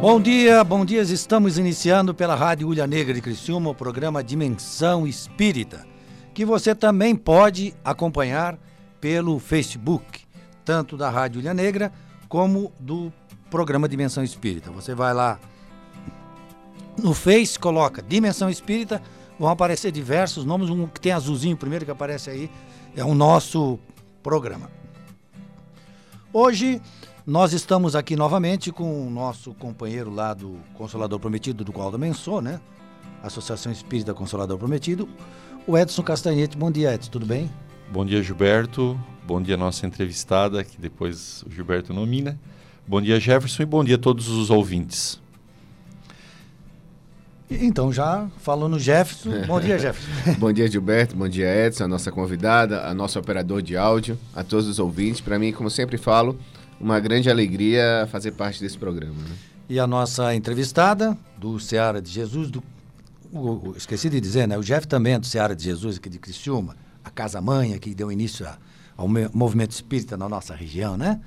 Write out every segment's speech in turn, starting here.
Bom dia, bom dia. Estamos iniciando pela Rádio Ulha Negra de Criciúma o programa Dimensão Espírita, que você também pode acompanhar pelo Facebook, tanto da Rádio Ulha Negra como do programa Dimensão Espírita. Você vai lá no Face, coloca Dimensão Espírita, vão aparecer diversos nomes, um que tem azulzinho primeiro que aparece aí, é o nosso programa. Hoje nós estamos aqui novamente com o nosso companheiro lá do Consolador Prometido, do qual também sou, né? Associação Espírita Consolador Prometido, o Edson Castanhete. Bom dia, Edson, tudo bem? Bom dia, Gilberto. Bom dia, nossa entrevistada, que depois o Gilberto nomina. Bom dia, Jefferson, e bom dia a todos os ouvintes. Então, já falando Jefferson, bom dia, Jefferson. bom dia, Gilberto, bom dia, Edson, a nossa convidada, a nosso operador de áudio, a todos os ouvintes. Para mim, como sempre falo, uma grande alegria fazer parte desse programa. Né? E a nossa entrevistada do Seara de Jesus, do, o, o, esqueci de dizer, né? O Jeff também é do Seara de Jesus, aqui de Criciúma, a Casa Mãe, que deu início a, ao movimento espírita na nossa região, né?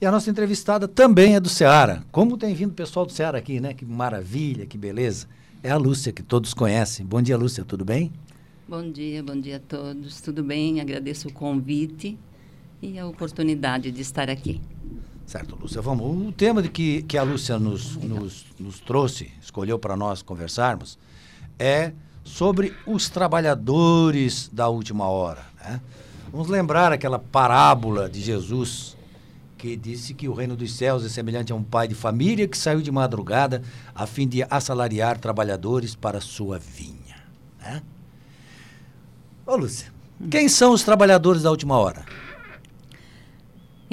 E a nossa entrevistada também é do Seara. Como tem vindo o pessoal do Seara aqui, né? Que maravilha, que beleza. É a Lúcia, que todos conhecem. Bom dia, Lúcia, tudo bem? Bom dia, bom dia a todos. Tudo bem? Agradeço o convite e a oportunidade de estar aqui. Certo, Lúcia. Vamos. O tema de que, que a Lúcia nos, nos, nos trouxe, escolheu para nós conversarmos, é sobre os trabalhadores da última hora. Né? Vamos lembrar aquela parábola de Jesus que disse que o reino dos céus é semelhante a um pai de família que saiu de madrugada a fim de assalariar trabalhadores para sua vinha. Né? Ô, Lúcia, quem são os trabalhadores da última hora?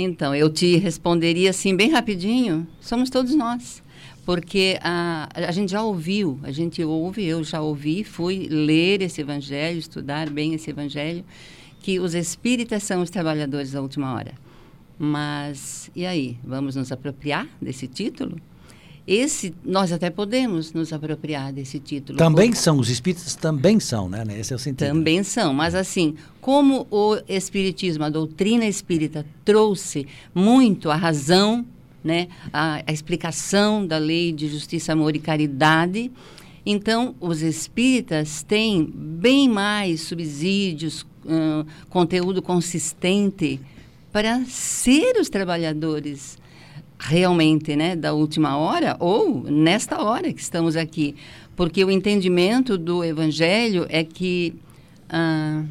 Então, eu te responderia assim, bem rapidinho: somos todos nós. Porque a, a gente já ouviu, a gente ouve, eu já ouvi, fui ler esse evangelho, estudar bem esse evangelho, que os espíritas são os trabalhadores da última hora. Mas, e aí? Vamos nos apropriar desse título? Esse, nós até podemos nos apropriar desse título. Também são, os espíritas também são, né? Esse é o sentido. Também são, mas assim, como o espiritismo, a doutrina espírita trouxe muito a razão, né? A, a explicação da lei de justiça, amor e caridade, então os espíritas têm bem mais subsídios, hum, conteúdo consistente para ser os trabalhadores realmente, né, da última hora ou nesta hora que estamos aqui, porque o entendimento do Evangelho é que ah,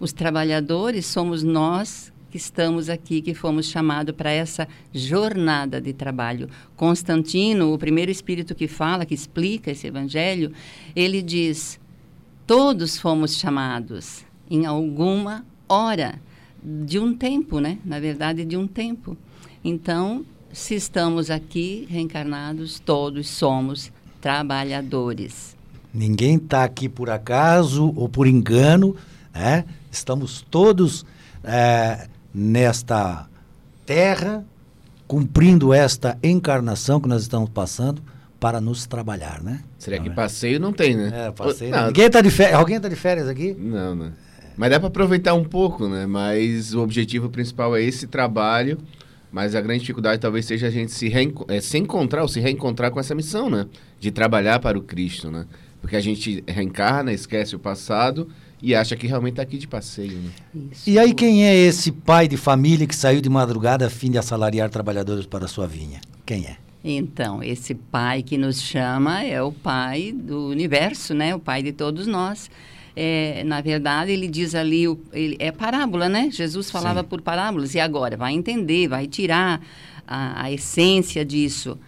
os trabalhadores somos nós que estamos aqui, que fomos chamados para essa jornada de trabalho. Constantino, o primeiro espírito que fala, que explica esse Evangelho, ele diz: todos fomos chamados em alguma hora de um tempo, né? Na verdade, de um tempo. Então, se estamos aqui reencarnados, todos somos trabalhadores. Ninguém está aqui por acaso ou por engano, né? Estamos todos é, nesta terra, cumprindo esta encarnação que nós estamos passando para nos trabalhar, né? Será que passeio não tem, né? É, passeio. Não. Ninguém tá de férias. Alguém está de férias aqui? Não, né? Mas dá para aproveitar um pouco, né? Mas o objetivo principal é esse trabalho mas a grande dificuldade talvez seja a gente se, é, se encontrar ou se reencontrar com essa missão, né? De trabalhar para o Cristo, né? Porque a gente reencarna, esquece o passado e acha que realmente está aqui de passeio. Né? E aí quem é esse pai de família que saiu de madrugada a fim de assalariar trabalhadores para a sua vinha? Quem é? Então, esse pai que nos chama é o pai do universo, né? O pai de todos nós é, na verdade, ele diz ali, o, ele, é parábola, né? Jesus falava Sim. por parábolas. E agora? Vai entender, vai tirar a, a essência disso.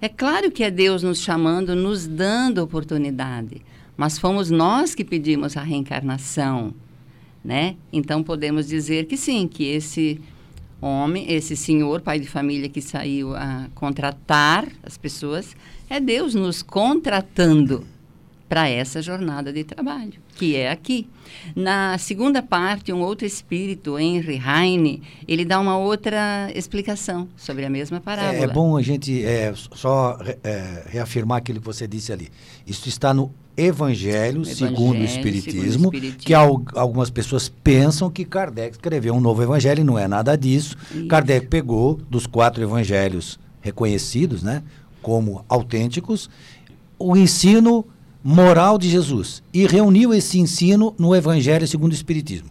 É claro que é Deus nos chamando, nos dando oportunidade. Mas fomos nós que pedimos a reencarnação, né? Então podemos dizer que sim, que esse homem, esse senhor, pai de família que saiu a contratar as pessoas, é Deus nos contratando para essa jornada de trabalho, que é aqui. Na segunda parte, um outro espírito, Henry Heine, ele dá uma outra explicação sobre a mesma parábola. É, é bom a gente é, só é, reafirmar aquilo que você disse ali. Isso está no Evangelho, Evangelho segundo, o Espiritismo, segundo o Espiritismo, que al algumas pessoas pensam que Kardec escreveu um novo Evangelho, e não é nada disso. Isso. Kardec pegou dos quatro Evangelhos reconhecidos, né? como autênticos o ensino moral de Jesus e reuniu esse ensino no Evangelho segundo o Espiritismo.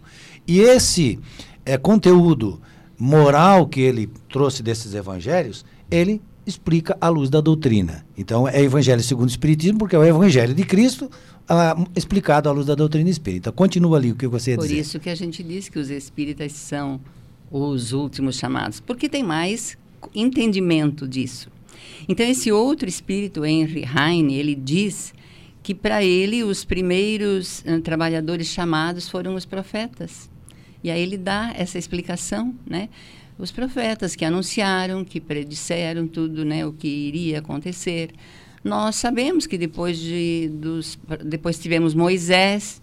E esse é, conteúdo moral que ele trouxe desses evangelhos, ele explica à luz da doutrina. Então, é Evangelho segundo o Espiritismo, porque é o Evangelho de Cristo ah, explicado à luz da doutrina espírita. Continua ali o que você ia Por dizer. isso que a gente diz que os espíritas são os últimos chamados, porque tem mais entendimento disso. Então, esse outro espírito, Henry Heine, ele diz que para ele os primeiros uh, trabalhadores chamados foram os profetas. E aí ele dá essa explicação, né? Os profetas que anunciaram, que predisseram tudo, né, o que iria acontecer. Nós sabemos que depois de dos depois tivemos Moisés,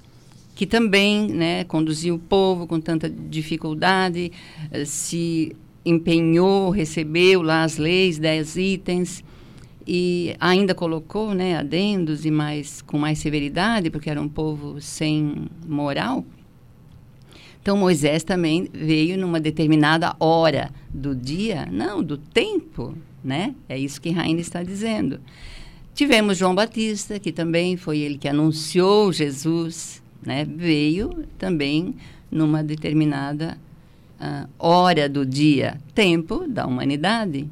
que também, né, conduziu o povo com tanta dificuldade, eh, se empenhou, recebeu lá as leis, dez itens e ainda colocou, né, adendos e mais com mais severidade, porque era um povo sem moral. Então Moisés também veio numa determinada hora do dia, não, do tempo, né? É isso que Rainha está dizendo. Tivemos João Batista, que também foi ele que anunciou Jesus, né? Veio também numa determinada uh, hora do dia, tempo da humanidade.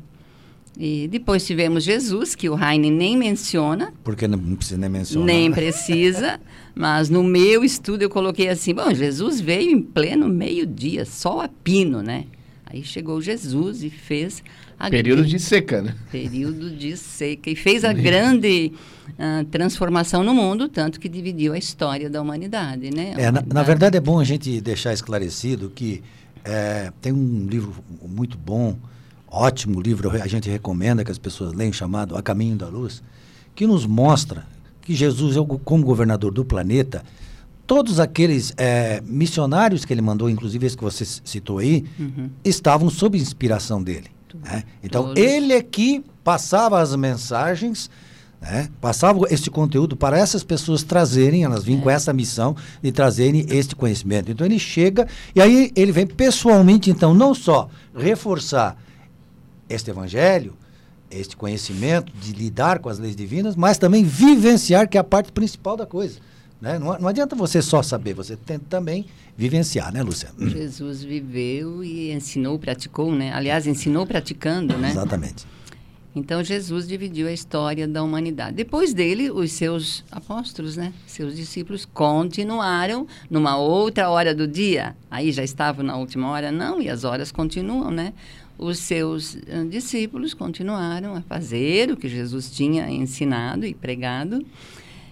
E depois tivemos Jesus, que o Heine nem menciona. Porque não precisa nem mencionar. Nem precisa. mas no meu estudo eu coloquei assim: bom, Jesus veio em pleno meio-dia, sol a pino, né? Aí chegou Jesus e fez. A período de seca, né? Período de seca. E fez a grande uh, transformação no mundo, tanto que dividiu a história da humanidade, né? É, na, na, verdade é bom a gente deixar esclarecido que é, tem um livro muito bom ótimo livro, a gente recomenda que as pessoas leiam, chamado A Caminho da Luz, que nos mostra que Jesus, como governador do planeta, todos aqueles é, missionários que ele mandou, inclusive esse que você citou aí, uhum. estavam sob inspiração dele. Né? Então, todos. ele é que passava as mensagens, né? passava esse conteúdo para essas pessoas trazerem, elas vinham é. com essa missão de trazerem este conhecimento. Então, ele chega e aí ele vem pessoalmente, então, não só reforçar este evangelho, este conhecimento de lidar com as leis divinas, mas também vivenciar, que é a parte principal da coisa. Né? Não, não adianta você só saber, você tem também vivenciar, né, Luciano? Jesus viveu e ensinou, praticou, né? Aliás, ensinou praticando, né? Exatamente. Então Jesus dividiu a história da humanidade. Depois dele, os seus apóstolos, né, seus discípulos continuaram numa outra hora do dia. Aí já estavam na última hora, não, e as horas continuam, né? Os seus discípulos continuaram a fazer o que Jesus tinha ensinado e pregado.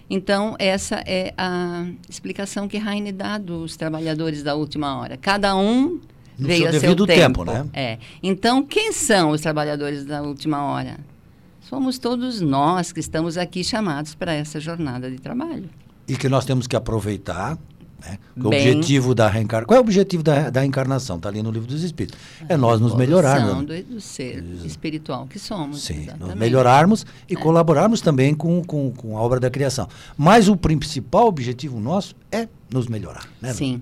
Então, essa é a explicação que Heine dá dos trabalhadores da última hora. Cada um no veio seu a seu tempo. tempo né? É. Então, quem são os trabalhadores da última hora? Somos todos nós que estamos aqui chamados para essa jornada de trabalho. E que nós temos que aproveitar né? O objetivo da reencarnação. Qual é o objetivo da, da reencarnação? Está ali no livro dos Espíritos. É nós nos melhorarmos. Do, do ser espiritual que somos. Sim, exatamente. nos melhorarmos e é. colaborarmos também com, com, com a obra da criação. Mas o principal objetivo nosso é nos melhorar. Né, Sim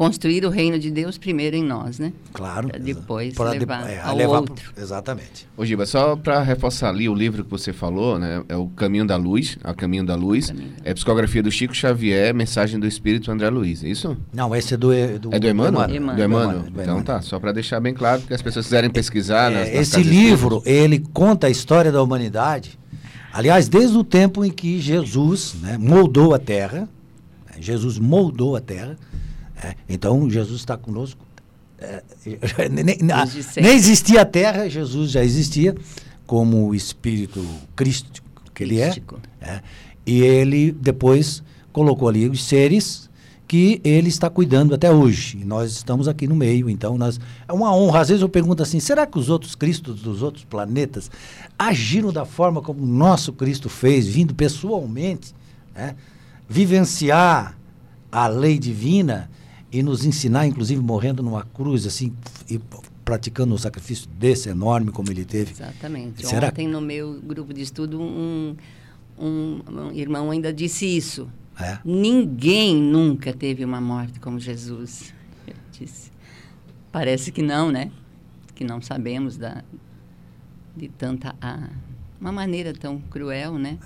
construir o reino de Deus primeiro em nós, né? Claro. Pra depois pra levar de, é, ao levar outro. Pro, exatamente. Ô Giba, só para reforçar ali o livro que você falou, né? É o Caminho da Luz, a Caminho da Luz. Caminho. É a psicografia do Chico Xavier, Mensagem do Espírito André Luiz, é isso? Não, esse é do... do é do Emmanuel? Do Emmanuel. Então tá, só para deixar bem claro, porque as pessoas quiserem pesquisar... É, nas, nas esse livro, ele conta a história da humanidade, aliás, desde o tempo em que Jesus né, moldou a Terra, né, Jesus moldou a Terra, é, então, Jesus está conosco. É, nem, nem, existia a terra, Jesus já existia como o Espírito Cristo que ele é, é. E ele depois colocou ali os seres que ele está cuidando até hoje. E nós estamos aqui no meio, então nós é uma honra. Às vezes eu pergunto assim: será que os outros Cristos dos outros planetas agiram da forma como o nosso Cristo fez, vindo pessoalmente, né? vivenciar a lei divina? E nos ensinar, inclusive morrendo numa cruz, assim, e praticando um sacrifício desse enorme como ele teve. Exatamente. Será? Ontem no meu grupo de estudo um, um, um irmão ainda disse isso. É? Ninguém nunca teve uma morte como Jesus. Eu disse. Parece que não, né? Que não sabemos da, de tanta a uma maneira tão cruel, né?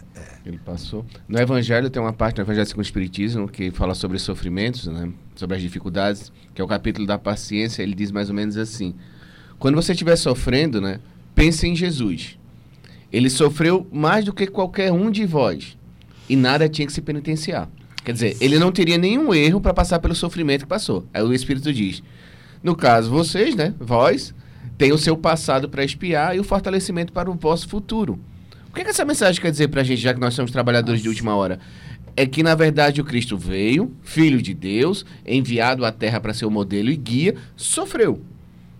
Ele passou. No Evangelho tem uma parte no Evangelho segundo o Espiritismo que fala sobre sofrimentos, né? Sobre as dificuldades, que é o capítulo da paciência. Ele diz mais ou menos assim: quando você estiver sofrendo, né, pense em Jesus. Ele sofreu mais do que qualquer um de vós e nada tinha que se penitenciar. Quer dizer, ele não teria nenhum erro para passar pelo sofrimento que passou. Aí o Espírito diz: no caso, vocês, né, vós, tem o seu passado para espiar e o fortalecimento para o vosso futuro. O que, é que essa mensagem quer dizer para a gente, já que nós somos trabalhadores Nossa. de última hora? É que, na verdade, o Cristo veio, filho de Deus, enviado à terra para ser o modelo e guia, sofreu.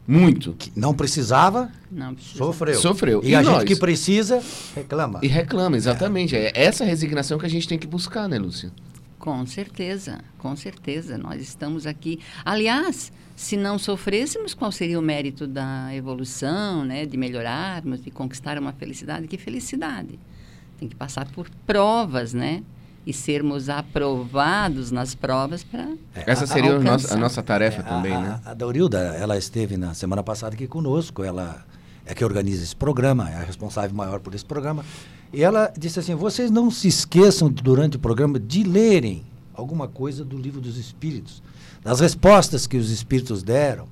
Muito. Que não precisava, não precisa. sofreu. Sofreu. E, e a nós? gente que precisa, reclama. E reclama, exatamente. É. é essa resignação que a gente tem que buscar, né, Lúcia? Com certeza, com certeza. Nós estamos aqui. Aliás, se não sofrêssemos, qual seria o mérito da evolução, né? de melhorarmos, de conquistar uma felicidade? Que felicidade? Tem que passar por provas, né? E sermos aprovados nas provas para. É, Essa seria a nossa, a nossa tarefa é, também, a, né? A, a Daurilda, ela esteve na semana passada aqui conosco, ela é que organiza esse programa, é a responsável maior por esse programa. E ela disse assim: vocês não se esqueçam durante o programa de lerem alguma coisa do livro dos Espíritos, das respostas que os Espíritos deram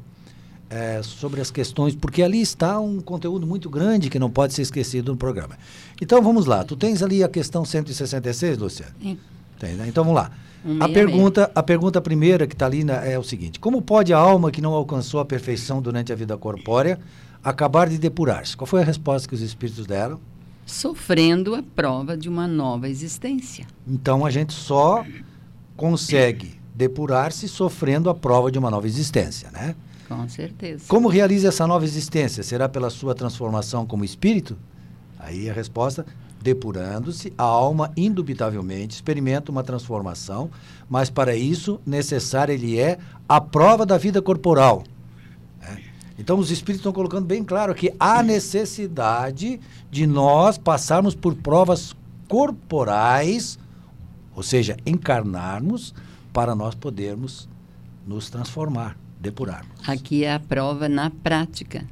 é, sobre as questões, porque ali está um conteúdo muito grande que não pode ser esquecido no programa. Então vamos lá. Tu tens ali a questão 166, Lúcia? Sim. Tem, né? Então vamos lá. Um a pergunta, a pergunta primeira que está ali na, é o seguinte: Como pode a alma que não alcançou a perfeição durante a vida corpórea acabar de depurar-se? Qual foi a resposta que os espíritos deram? sofrendo a prova de uma nova existência. Então a gente só consegue depurar-se sofrendo a prova de uma nova existência, né? Com certeza. Como realiza essa nova existência? Será pela sua transformação como espírito? Aí a resposta: depurando-se, a alma indubitavelmente experimenta uma transformação, mas para isso necessária ele é a prova da vida corporal. Então, os espíritos estão colocando bem claro que há necessidade de nós passarmos por provas corporais, ou seja, encarnarmos, para nós podermos nos transformar, depurarmos. Aqui é a prova na prática.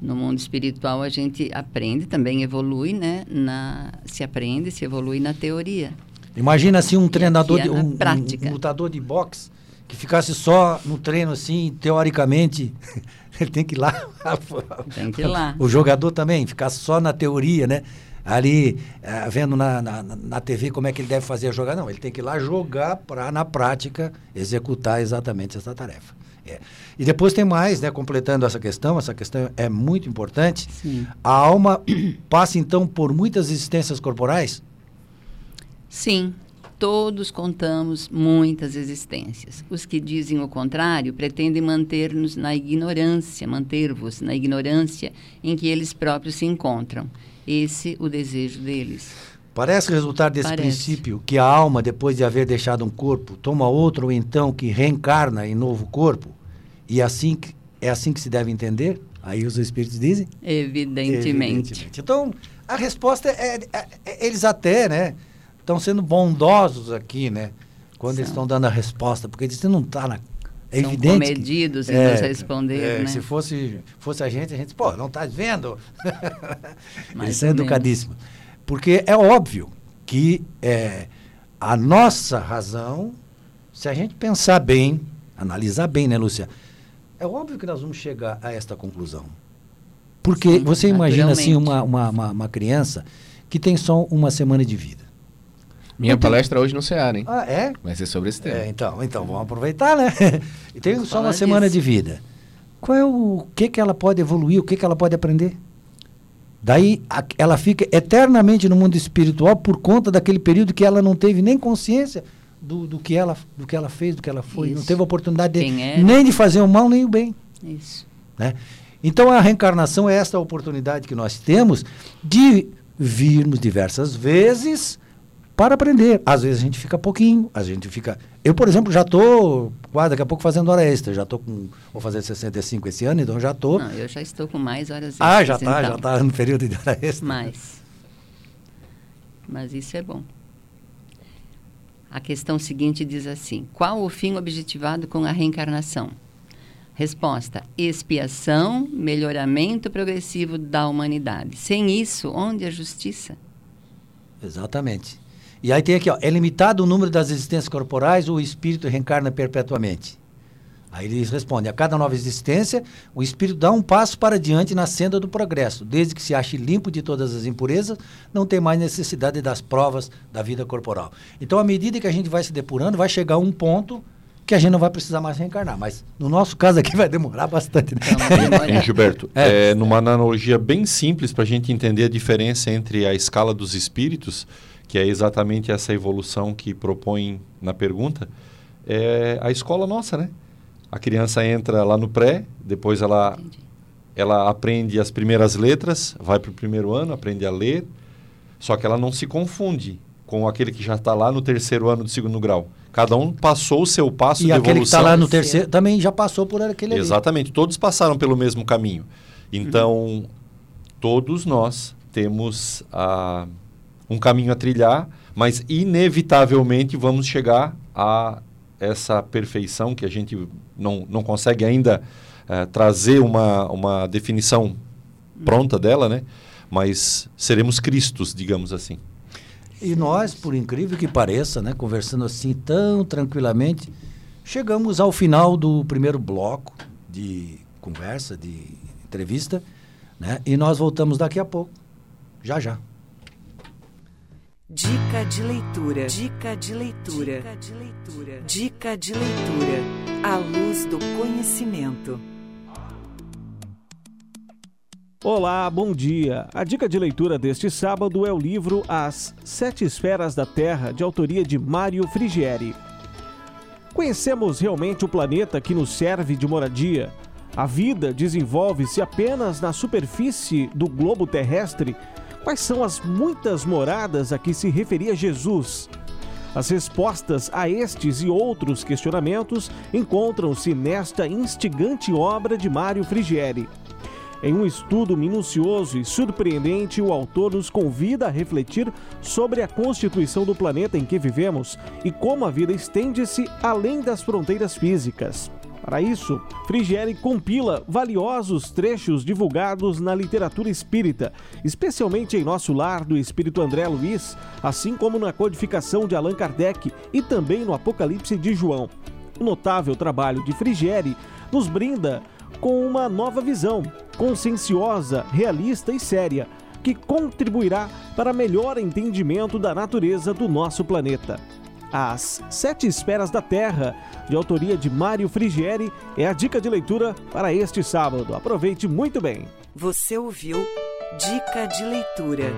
No mundo espiritual a gente aprende, também evolui, né? Na, se aprende, se evolui na teoria. Imagina assim um treinador, é de, um, um, lutador de boxe que ficasse só no treino assim, teoricamente, ele tem que ir lá. tem que ir lá. O jogador também, ficar só na teoria, né? Ali, uh, vendo na, na, na, TV como é que ele deve fazer a jogada. Não, ele tem que ir lá jogar para, na prática, executar exatamente essa tarefa. É. E depois tem mais, né? Completando essa questão, essa questão é muito importante. Sim. A alma passa, então, por muitas existências corporais? Sim, Todos contamos muitas existências. Os que dizem o contrário pretendem manter-nos na ignorância, manter-vos na ignorância em que eles próprios se encontram. Esse o desejo deles. Parece resultar desse Parece. princípio que a alma, depois de haver deixado um corpo, toma outro ou então que reencarna em novo corpo? E assim é assim que se deve entender? Aí os espíritos dizem? Evidentemente. Evidentemente. Então, a resposta é, é, é eles até, né? estão sendo bondosos aqui, né? Quando São. eles estão dando a resposta, porque eles não está na. É São evidente. comedidos que, em é, nos responder, é, né? Se fosse, fosse a gente, a gente, pô, não está vendo? eles são educadíssimos. Porque é óbvio que é, a nossa razão, se a gente pensar bem, analisar bem, né, Lúcia? É óbvio que nós vamos chegar a esta conclusão. Porque Sim, você imagina assim uma, uma, uma, uma criança que tem só uma semana de vida. Minha palestra hoje no Ceará, hein? Ah, é? Vai ser sobre esse tema. É, então, então, vamos aproveitar, né? e tem só uma semana de vida. Qual é o que, que ela pode evoluir, o que, que ela pode aprender? Daí a, ela fica eternamente no mundo espiritual por conta daquele período que ela não teve nem consciência do, do, que, ela, do que ela fez, do que ela foi. Isso. Não teve oportunidade de, é? nem de fazer o mal nem o bem. Isso. Né? Então a reencarnação é esta oportunidade que nós temos de virmos diversas vezes para aprender. Às vezes a gente fica pouquinho, a gente fica. Eu, por exemplo, já estou quase daqui a pouco fazendo hora extra. Já estou com. Vou fazer 65 esse ano, então já estou. Não, eu já estou com mais horas extras. Ah, já está, então. já está no período de hora extra. Mais. Mas isso é bom. A questão seguinte diz assim: qual o fim objetivado com a reencarnação? Resposta: expiação, melhoramento progressivo da humanidade. Sem isso, onde a justiça? Exatamente. E aí tem aqui, ó, é limitado o número das existências corporais ou o espírito reencarna perpetuamente? Aí eles respondem: a cada nova existência, o espírito dá um passo para diante na senda do progresso. Desde que se ache limpo de todas as impurezas, não tem mais necessidade das provas da vida corporal. Então, à medida que a gente vai se depurando, vai chegar um ponto que a gente não vai precisar mais reencarnar. Mas no nosso caso aqui vai demorar bastante. Né? Hein, Gilberto, é. é. numa analogia bem simples para a gente entender a diferença entre a escala dos espíritos, que é exatamente essa evolução que propõe na pergunta, é a escola nossa, né? A criança entra lá no pré, depois ela, ela aprende as primeiras letras, vai para o primeiro ano, aprende a ler, só que ela não se confunde com aquele que já está lá no terceiro ano do segundo grau. Cada um passou o seu passo e de aquele evolução. que está lá no terceiro também já passou por aquele Exatamente, ali. todos passaram pelo mesmo caminho. Então, uhum. todos nós temos uh, um caminho a trilhar, mas inevitavelmente vamos chegar a essa perfeição que a gente não, não consegue ainda uh, trazer uma, uma definição pronta dela, né? Mas seremos Cristos, digamos assim. E nós, por incrível que pareça, né, conversando assim tão tranquilamente, chegamos ao final do primeiro bloco de conversa, de entrevista, né? E nós voltamos daqui a pouco. Já já. Dica de leitura. Dica de leitura. Dica de leitura. Dica de leitura. A luz do conhecimento. Olá, bom dia. A dica de leitura deste sábado é o livro As Sete Esferas da Terra, de autoria de Mário Frigieri. Conhecemos realmente o planeta que nos serve de moradia? A vida desenvolve-se apenas na superfície do globo terrestre? Quais são as muitas moradas a que se referia Jesus? As respostas a estes e outros questionamentos encontram-se nesta instigante obra de Mário Frigieri. Em um estudo minucioso e surpreendente, o autor nos convida a refletir sobre a constituição do planeta em que vivemos e como a vida estende-se além das fronteiras físicas. Para isso, Frigieri compila valiosos trechos divulgados na literatura espírita, especialmente em Nosso Lar do Espírito André Luiz, assim como na codificação de Allan Kardec e também no Apocalipse de João. O notável trabalho de Frigieri nos brinda com uma nova visão, conscienciosa, realista e séria, que contribuirá para melhor entendimento da natureza do nosso planeta. As Sete Esferas da Terra, de autoria de Mário Frigieri, é a dica de leitura para este sábado. Aproveite muito bem. Você ouviu Dica de Leitura.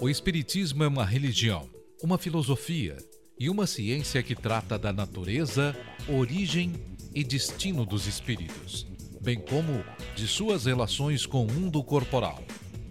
O Espiritismo é uma religião, uma filosofia e uma ciência que trata da natureza, origem e destino dos espíritos, bem como de suas relações com o mundo corporal.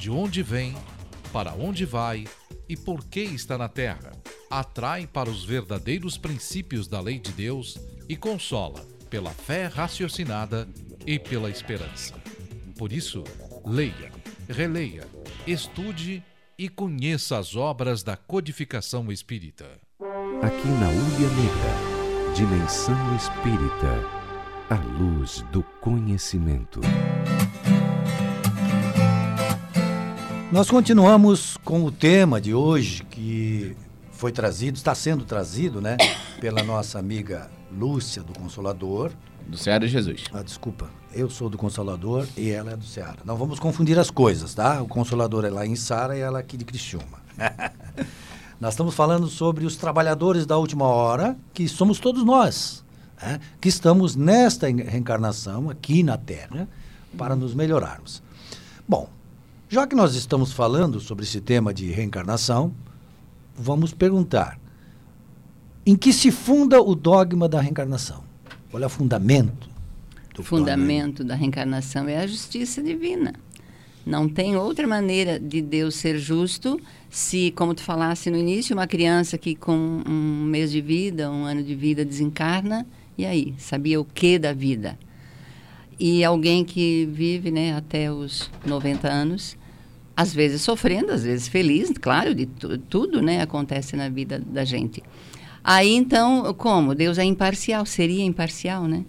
de onde vem, para onde vai e por que está na terra. Atrai para os verdadeiros princípios da lei de Deus e consola pela fé raciocinada e pela esperança. Por isso, leia, releia, estude e conheça as obras da codificação espírita. Aqui na Ulha Negra Dimensão Espírita A luz do conhecimento. Nós continuamos com o tema de hoje que foi trazido, está sendo trazido, né, pela nossa amiga Lúcia do Consolador. Do Ceará de Jesus. Ah, desculpa. Eu sou do Consolador e ela é do Ceará. Não vamos confundir as coisas, tá? O Consolador é lá em Sara e ela aqui de Criciúma. Nós estamos falando sobre os trabalhadores da última hora, que somos todos nós, né? que estamos nesta reencarnação aqui na Terra para nos melhorarmos. Bom, já que nós estamos falando sobre esse tema de reencarnação, vamos perguntar: em que se funda o dogma da reencarnação? Qual é o fundamento do fundamento da reencarnação é a justiça divina. Não tem outra maneira de Deus ser justo se, como tu falasse no início, uma criança que com um mês de vida, um ano de vida desencarna, e aí? Sabia o que da vida? E alguém que vive né, até os 90 anos, às vezes sofrendo, às vezes feliz, claro, de tudo né, acontece na vida da gente. Aí então, como? Deus é imparcial, seria imparcial, né?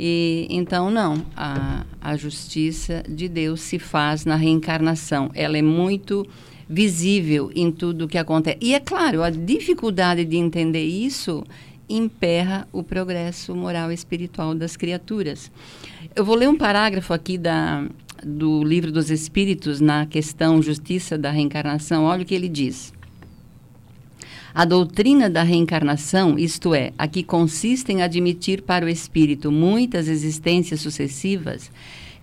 E, então, não, a, a justiça de Deus se faz na reencarnação. Ela é muito visível em tudo o que acontece. E é claro, a dificuldade de entender isso emperra o progresso moral e espiritual das criaturas. Eu vou ler um parágrafo aqui da, do Livro dos Espíritos na questão Justiça da Reencarnação. Olha o que ele diz. A doutrina da reencarnação, isto é, a que consiste em admitir para o espírito muitas existências sucessivas,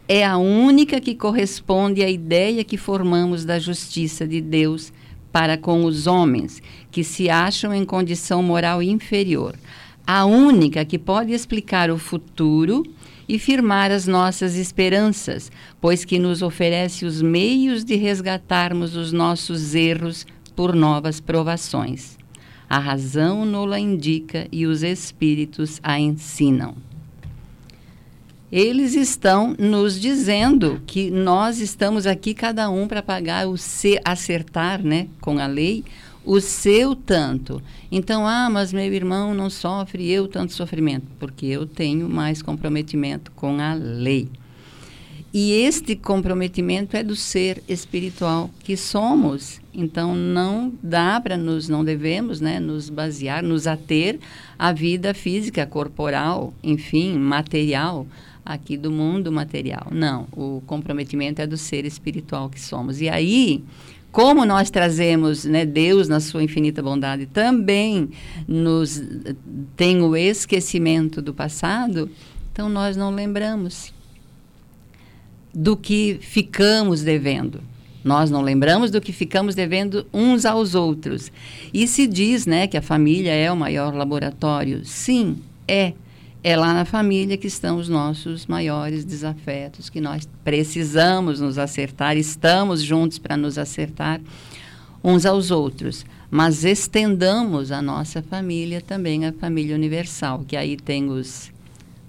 é a única que corresponde à ideia que formamos da justiça de Deus para com os homens que se acham em condição moral inferior. A única que pode explicar o futuro e firmar as nossas esperanças, pois que nos oferece os meios de resgatarmos os nossos erros por novas provações. A razão nola indica e os espíritos a ensinam. Eles estão nos dizendo que nós estamos aqui cada um para pagar o se acertar, né, com a lei, o seu tanto. Então, ah, mas meu irmão não sofre eu tanto sofrimento, porque eu tenho mais comprometimento com a lei. E este comprometimento é do ser espiritual que somos. Então não dá para nos, não devemos, né, nos basear, nos ater à vida física, corporal, enfim, material aqui do mundo material. Não, o comprometimento é do ser espiritual que somos. E aí, como nós trazemos né, Deus na sua infinita bondade também nos tem o esquecimento do passado, então nós não lembramos do que ficamos devendo. Nós não lembramos do que ficamos devendo uns aos outros. E se diz né, que a família é o maior laboratório. Sim, é. É lá na família que estão os nossos maiores desafetos, que nós precisamos nos acertar, estamos juntos para nos acertar uns aos outros. Mas estendamos a nossa família também, a família universal, que aí tem os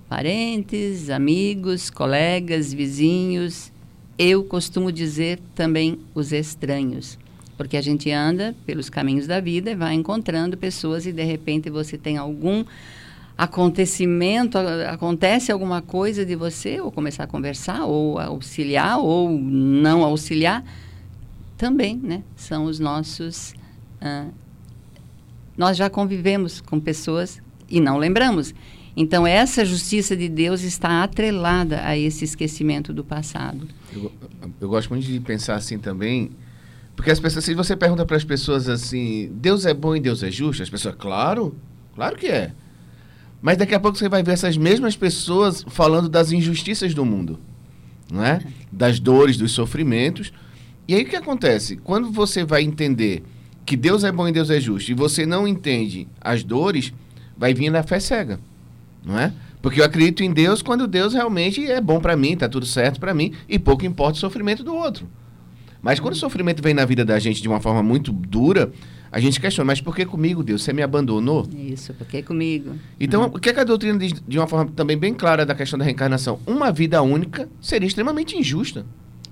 parentes, amigos, colegas, vizinhos. Eu costumo dizer também os estranhos, porque a gente anda pelos caminhos da vida e vai encontrando pessoas e de repente você tem algum acontecimento, acontece alguma coisa de você, ou começar a conversar, ou auxiliar, ou não auxiliar, também, né? São os nossos. Ah, nós já convivemos com pessoas e não lembramos. Então, essa justiça de Deus está atrelada a esse esquecimento do passado. Eu, eu gosto muito de pensar assim também, porque as pessoas, se você pergunta para as pessoas assim, Deus é bom e Deus é justo, as pessoas, claro, claro que é. Mas daqui a pouco você vai ver essas mesmas pessoas falando das injustiças do mundo, não é? Das dores, dos sofrimentos. E aí o que acontece? Quando você vai entender que Deus é bom e Deus é justo, e você não entende as dores, vai vir a fé cega não é? Porque eu acredito em Deus quando Deus realmente é bom para mim, tá tudo certo para mim e pouco importa o sofrimento do outro. Mas quando o sofrimento vem na vida da gente de uma forma muito dura, a gente questiona, mas por que comigo, Deus? Você me abandonou? Isso, por que comigo? Então, uhum. o que, é que a doutrina diz de uma forma também bem clara da questão da reencarnação? Uma vida única seria extremamente injusta.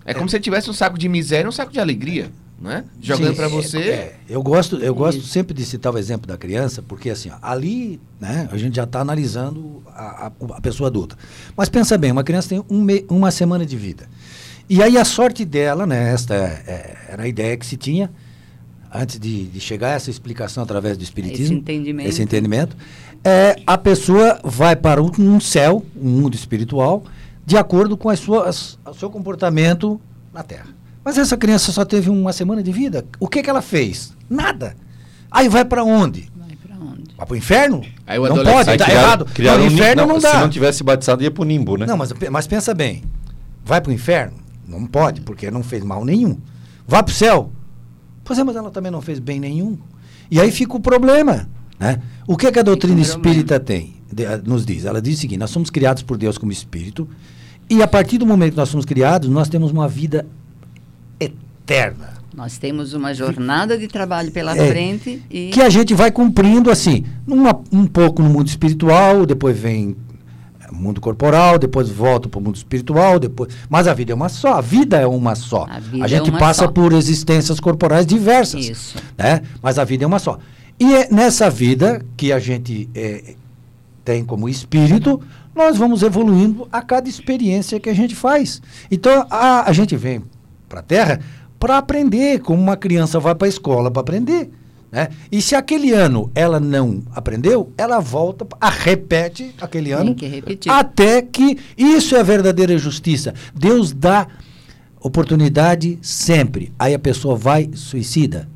É, é. como se tivesse um saco de miséria e um saco de alegria né? Jogando para você. É, eu gosto, eu gosto sempre de citar o exemplo da criança, porque assim, ó, ali, né, a gente já está analisando a, a, a, pessoa adulta. Mas pensa bem, uma criança tem um me, uma semana de vida. E aí a sorte dela, né, esta é, é, era a ideia que se tinha antes de, de, chegar a essa explicação através do espiritismo, esse entendimento, esse entendimento é a pessoa vai para um, um céu, um mundo espiritual, de acordo com as suas, o seu comportamento na Terra. Mas essa criança só teve uma semana de vida. O que, que ela fez? Nada. Aí vai para onde? Vai para onde? Vai pro inferno? Aí não pode, tá errado. Criaram no inferno não, não, dá. Se não tivesse batizado, ia pro nimbo, né? Não, mas, mas pensa bem. Vai pro inferno? Não pode, porque não fez mal nenhum. Vai pro céu? Pois é, mas ela também não fez bem nenhum. E aí fica o problema. Né? O que, que a doutrina espírita tem? de, nos diz? Ela diz o seguinte: nós somos criados por Deus como espírito, e a partir do momento que nós somos criados, nós temos uma vida eterna. Nós temos uma jornada de trabalho pela É, frente e Que a gente vai cumprindo assim, numa- um pouco no mundo espiritual, depois vem é, mundo corporal, depois volta para o mundo espiritual, depois. Mas a vida é uma só, a vida é uma só. A vida é gente uma passa só. por existências corporais diversas. Isso. Né? Mas a vida é uma só. E é nessa vida que a gente é, tem como espírito, nós vamos evoluindo a cada experiência que a gente faz. Então a, a gente vem para a Terra para aprender, como uma criança vai para a escola para aprender. Né? E se aquele ano ela não aprendeu, ela volta, a repete aquele ano. que repetir. Até que isso é a verdadeira justiça. Deus dá oportunidade sempre. Aí a pessoa vai, suicida.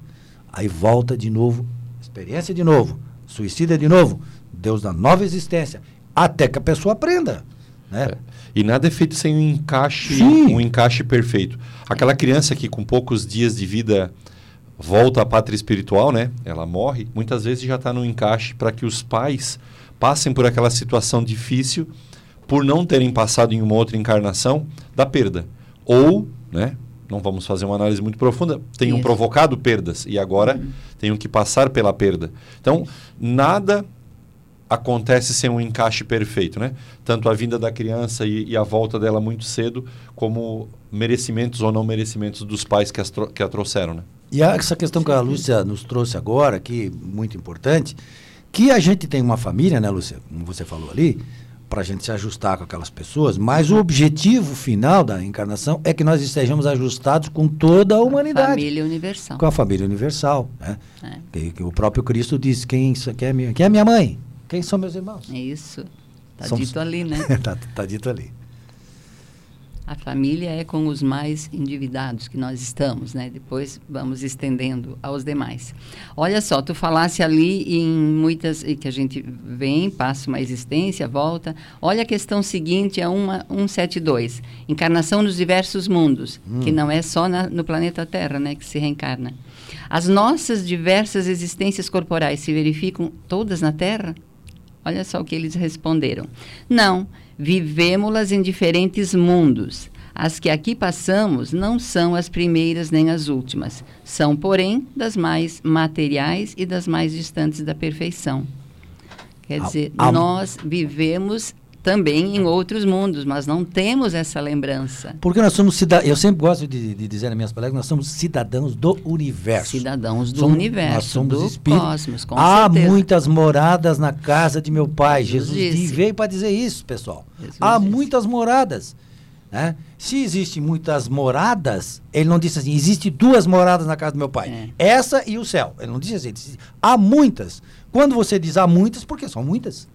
Aí volta de novo, experiência de novo, suicida de novo. Deus dá nova existência. Até que a pessoa aprenda. Né? É. E nada é feito sem um encaixe, Sim. um encaixe perfeito. Aquela criança que com poucos dias de vida volta à pátria espiritual, né? Ela morre, muitas vezes já está no encaixe para que os pais passem por aquela situação difícil por não terem passado em uma outra encarnação da perda. Ou, né? Não vamos fazer uma análise muito profunda, tenham Isso. provocado perdas e agora tenham que passar pela perda. Então, nada acontece sem um encaixe perfeito, né? Tanto a vinda da criança e, e a volta dela muito cedo, como merecimentos ou não merecimentos dos pais que, as que a trouxeram, né? E a- essa questão que a Lúcia nos trouxe agora, que muito importante, que a gente tem uma família, né, Lúcia, como você falou ali, para a gente se ajustar com aquelas pessoas, mas o objetivo final da encarnação é que nós estejamos ajustados com toda a humanidade. família universal. Com a família universal. Né? É. Que, que o próprio Cristo disse: quem, quem, é minha, quem é minha mãe? Quem são meus irmãos? É isso. Está Somos- dito ali, né? tá, tá dito ali. A família é com os mais endividados que nós estamos, né? Depois vamos estendendo aos demais. Olha só, tu falasse ali em muitas e que a gente vem, passa uma existência, volta. Olha a questão seguinte, é uma 172, encarnação nos diversos mundos, que não é só na- no planeta Terra, né, que se reencarna. As nossas diversas existências corporais se verificam todas na Terra? Olha só o que eles responderam. Não, vivemos-las em diferentes mundos. As que aqui passamos não são as primeiras nem as últimas. São, porém, das mais materiais e das mais distantes da perfeição. Quer A- dizer, a- nós vivemos também em outros mundos, mas não temos essa lembrança. Porque nós somos cidadãos. Eu sempre gosto de, de dizer nas minhas palestras, nós somos cidadãos do universo. Cidadãos do Somos- universo, nós somos do espíritos. cosmos, com Há certeza. muitas moradas na casa de meu pai. Jesus Jesus, veio para dizer isso, pessoal. Jesus Há disse. muitas moradas. Né? Se existem muitas moradas, ele não disse assim, existe duas moradas na casa do meu pai. Essa e o céu. Ele não disse assim, ele disse, há muitas. Quando você diz há muitas, porque são muitas.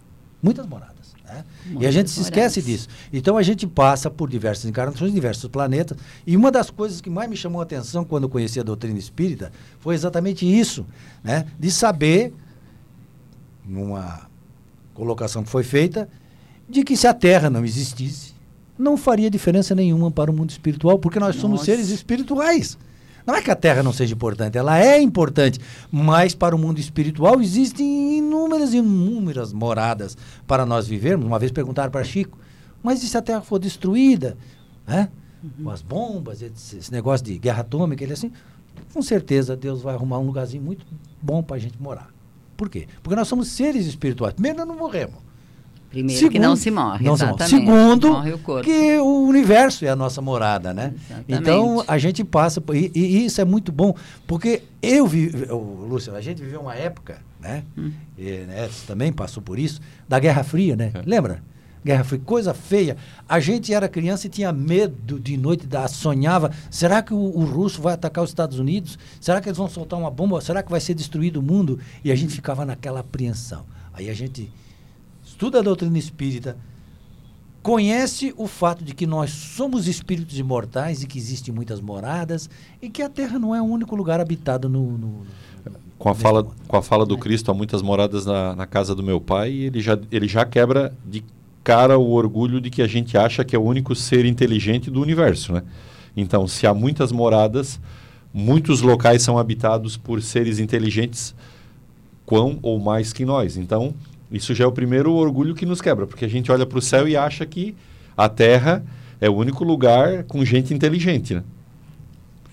Muitas moradas. Né? e a gente se esquece disso. Então a gente passa por diversas encarnações, diversos planetas. E uma das coisas que mais me chamou a atenção quando eu conheci a doutrina espírita foi exatamente isso, né? De saber, numa colocação que foi feita, de que se a Terra não existisse, não faria diferença nenhuma para o mundo espiritual, porque nós somos Nossa. seres espirituais. Não é que a Terra não seja importante, ela é importante, mas para o mundo espiritual existem inúmeras e inúmeras moradas para nós vivermos. Uma vez perguntaram para Chico, mas e se a Terra for destruída? Né? Com as bombas, esse, esse negócio de guerra atômica, ele assim, com certeza Deus vai arrumar um lugarzinho muito bom para a gente morar. Por quê? Porque nós somos seres espirituais. Primeiro, nós não morremos. Primeiro que não se morre, não se morre. exatamente. Segundo, Morre o corpo. que o universo é a nossa morada, né? Exatamente. Então, a gente passa... por- E, e isso é muito bom, porque eu vi... Lúcio, a gente viveu uma época, né? Hum. E, né, você também passou por isso, da Guerra Fria, né? Lembra? Guerra Fria, coisa feia. A gente era criança e tinha medo de noite, da, sonhava, será que o, o russo vai atacar os Estados Unidos? Será que eles vão soltar uma bomba? Será que vai ser destruído o mundo? E a gente ficava naquela apreensão. Aí a gente estuda a doutrina espírita, conhece o fato de que nós somos espíritos imortais e que existem muitas moradas e que a Terra não é o único lugar habitado no... no- Com a fala, mundo. com a fala do Cristo, há muitas moradas na, na casa do meu pai, e ele já, ele já quebra de cara o orgulho de que a gente acha que é o único ser inteligente do universo, né? Então, se há muitas moradas, muitos locais são habitados por seres inteligentes quão ou mais que nós. Então, Isso já é o primeiro orgulho que nos quebra, porque a gente olha para o céu e acha que a Terra é o único lugar com gente inteligente, né?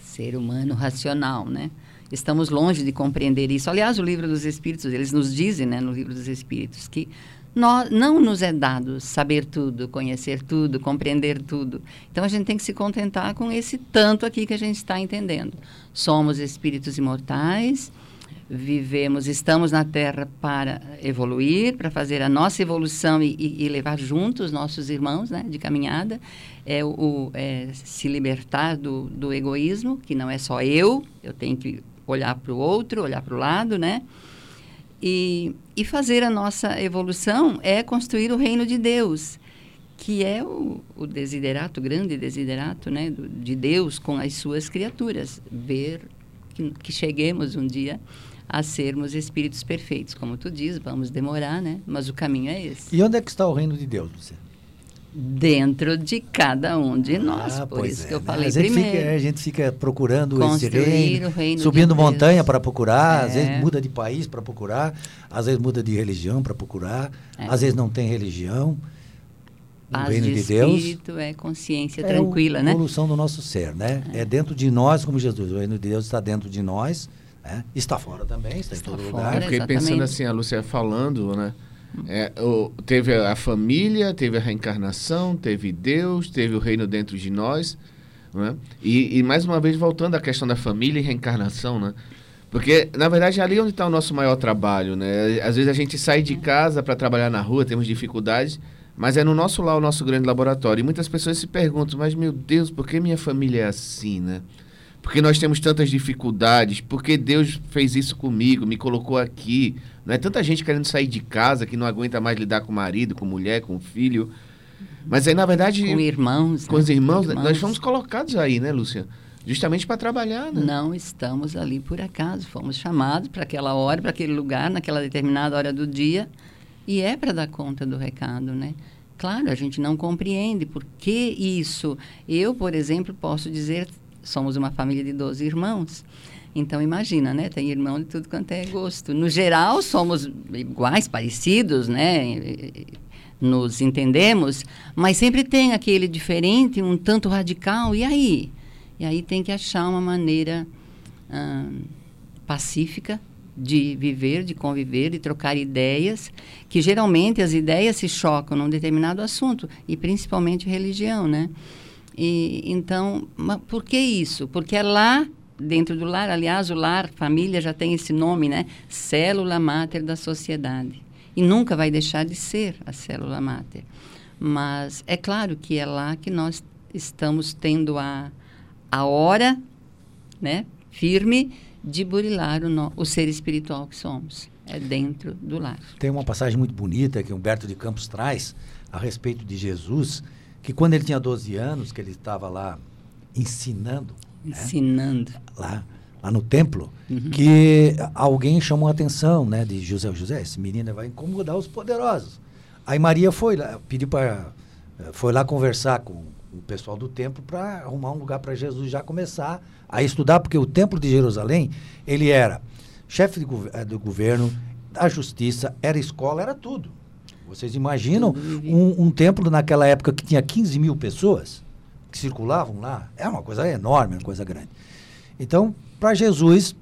Ser humano racional, né? Estamos longe de compreender isso. Aliás, o livro dos Espíritos, eles nos dizem, né, no livro dos Espíritos, que nós, não nos é dado saber tudo, conhecer tudo, compreender tudo. Então a gente tem que se contentar com esse tanto aqui que a gente está entendendo. Somos espíritos imortais vivemos, estamos na Terra para evoluir, para fazer a nossa evolução e, e, e levar juntos nossos irmãos, né, de caminhada, é, o, é se libertar do, do egoísmo, que não é só eu, eu tenho que olhar para o outro, olhar para o lado, né? E, e fazer a nossa evolução é construir o reino de Deus, que é o, o desiderato, o grande desiderato, né, do, de Deus com as suas criaturas, ver que, que cheguemos um dia a sermos espíritos perfeitos. Como tu diz, vamos demorar, né? Mas o caminho é esse. E onde é que está o reino de Deus, você? Dentro de cada um de nós. Ah, por isso é, que eu né? falei a gente primeiro. Fica, a gente fica procurando Construir esse reino, reino subindo de montanha para procurar, é. às vezes muda de país para procurar, às vezes muda de religião para procurar, é. às vezes não tem religião. Paz o reino de, de Deus é consciência é tranquila, né? É a evolução do nosso ser, né? É. é dentro de nós como Jesus. O reino de Deus está dentro de nós é, está fora também, está, está em todo fora, lugar. Eu fiquei exatamente. pensando assim, a Lúcia falando, né? É, o, teve a família, teve a reencarnação, teve Deus, teve o reino dentro de nós. Né? E, e, mais uma vez, voltando à questão da família e reencarnação, né? Porque, na verdade, ali é onde está o nosso maior trabalho, né? Às vezes a gente sai de casa para trabalhar na rua, temos dificuldades, mas é no nosso lá o nosso grande laboratório. E muitas pessoas se perguntam, mas meu Deus, por que minha família é assim, né? Porque nós temos tantas dificuldades, porque Deus fez isso comigo, me colocou aqui. Não é tanta gente querendo sair de casa que não aguenta mais lidar com o marido, com mulher, com filho. Mas aí, na verdade. Com irmãos. Com né? os irmãos, irmãos, nós fomos colocados aí, né, Lúcia? Justamente para trabalhar, né? Não estamos ali por acaso. Fomos chamados para aquela hora, para aquele lugar, naquela determinada hora do dia. E é para dar conta do recado, né? Claro, a gente não compreende por que isso. Eu, por exemplo, posso dizer somos uma família de 12 irmãos. Então, imagina, né? Tem irmão de tudo quanto é gosto. No geral, somos iguais, parecidos, né? Nos entendemos, mas sempre tem aquele diferente, um tanto radical. E aí? E aí tem que achar uma maneira hum, pacífica de viver, de conviver, de trocar ideias, que geralmente as ideias se chocam num determinado assunto, e principalmente religião, né? E, então, por que isso? Porque é lá, dentro do lar, aliás, o lar, família já tem esse nome, né? Célula máter da sociedade. E nunca vai deixar de ser a célula máter. Mas é claro que é lá que nós estamos tendo a, a hora, né? Firme de burilar o, no, o ser espiritual que somos. É dentro do lar. Tem uma passagem muito bonita que Humberto de Campos traz a respeito de Jesus que quando ele tinha 12 anos, que ele estava lá ensinando. Né, ensinando. Né, lá, lá no templo, uhum. que alguém chamou a atenção, né, de José. José, esse menino vai incomodar os poderosos. Aí Maria foi lá, pediu para. Foi lá conversar com o pessoal do templo para arrumar um lugar para Jesus já começar a estudar, porque o templo de Jerusalém, ele era chefe eh, do governo, da justiça, era escola, era tudo. Vocês imaginam um, um, templo naquela época que tinha 15 mil pessoas que circulavam lá? É uma coisa enorme, uma coisa grande. Então, para Jesus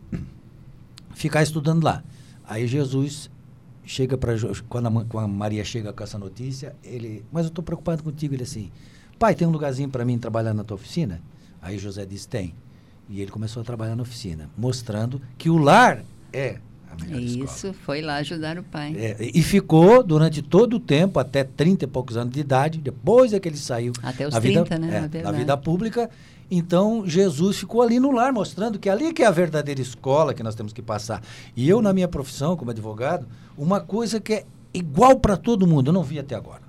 ficar estudando lá. Aí Jesus chega para quando quando a Maria chega com essa notícia, ele, mas eu estou preocupado contigo, ele assim, pai, tem um lugarzinho para mim trabalhar na tua oficina? Aí José disse, tem. E ele começou a trabalhar na oficina, mostrando que o lar é isso, escola. foi lá ajudar o pai. É, e ficou durante todo o tempo, até 30 e poucos anos de idade, depois é que ele saiu. Até os na 30, vida, né? É, na vida pública. Então, Jesus ficou ali no lar, mostrando que ali que é a verdadeira escola que nós temos que passar. E eu, na minha profissão, como advogado, uma coisa que é igual para todo mundo, eu não vi até agora,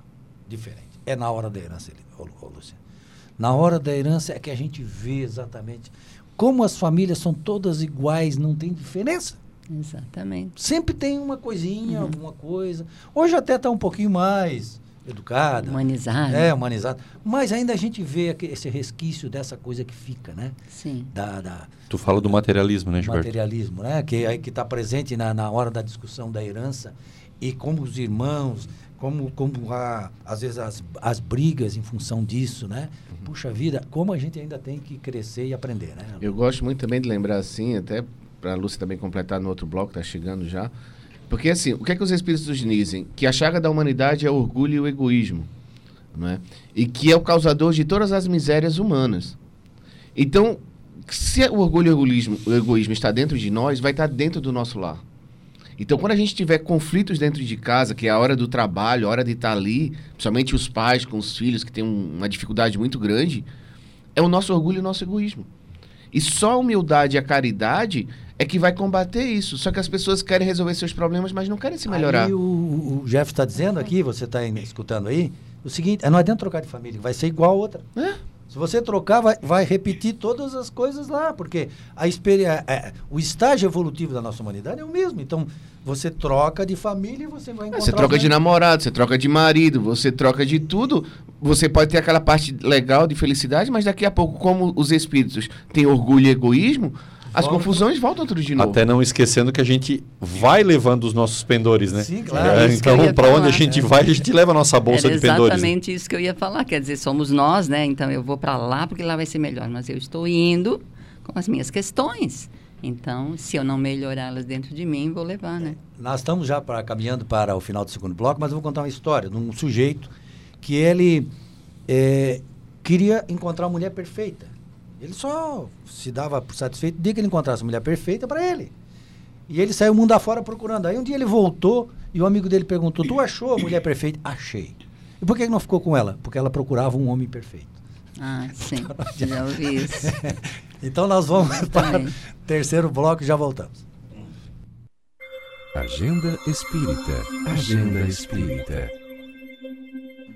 diferente, é na hora da herança, Luciano. Na hora da herança é que a gente vê exatamente como as famílias são todas iguais, não tem diferença. Exatamente. Sempre tem uma coisinha, uhum. alguma coisa. Hoje até está um pouquinho mais educada. Humanizada. É, humanizada. Mas ainda a gente vê esse resquício dessa coisa que fica, né? Sim. Da, da tu fala do materialismo, né, Gilberto? Materialismo, né? Que que está presente na, na hora da discussão da herança. e como os irmãos, como, como a, às vezes as, as brigas em função disso, né? Uhum. Puxa vida, como a gente ainda tem que crescer e aprender, né? Eu gosto muito também de lembrar assim, até para a Lúcia também completar no outro bloco, está chegando já. Porque assim, o que é que os espíritos dizem? Que a chaga da humanidade é o orgulho e o egoísmo, não é? E que é o causador de todas as misérias humanas. Então, se o orgulho e o egoísmo, o egoísmo está dentro de nós, vai estar dentro do nosso lar. Então, quando a gente tiver conflitos dentro de casa, que é a hora do trabalho, a hora de estar ali, principalmente os pais com os filhos que têm uma dificuldade muito grande, é o nosso orgulho e o nosso egoísmo. E só a humildade e a caridade é que vai combater isso. Só que as pessoas querem resolver seus problemas, mas não querem se melhorar. Aí o, o Jeff está dizendo aqui, você está escutando aí, o seguinte, não adianta trocar de família, vai ser igual a outra. É? Se você trocar, vai, vai, repetir todas as coisas lá, porque a experiência, é, o estágio evolutivo da nossa humanidade é o mesmo. Então, você troca de família e você vai encontrar... É, você troca de namorado, você troca de marido, você troca de tudo. Você pode ter aquela parte legal de felicidade, mas daqui a pouco, como os espíritos têm orgulho e egoísmo, as Volta. confusões voltam tudo de novo. Até não esquecendo que a gente vai levando os nossos pendores, né? Sim, claro. É, então, para onde a gente é. vai, a gente leva a nossa bolsa de pendores. exatamente isso que eu ia falar. Quer dizer, somos nós, né? Então eu vou para lá porque lá vai ser melhor. Mas eu estou indo com as minhas questões. Então, se eu não melhorá-las dentro de mim, vou levar, né? Nós estamos já pra, caminhando para o final do segundo bloco, mas eu vou contar uma história de um sujeito que ele é, queria encontrar uma mulher perfeita. Ele só se dava por satisfeito de que ele encontrasse a mulher perfeita para ele. E ele saiu mundo afora procurando. Aí um dia ele voltou e o amigo dele perguntou: Tu achou a mulher perfeita? Achei. E por que não ficou com ela? Porque ela procurava um homem perfeito. Ah, sim. já ouvi isso. então nós vamos para o terceiro bloco e já voltamos. Agenda Espírita. Agenda Espírita.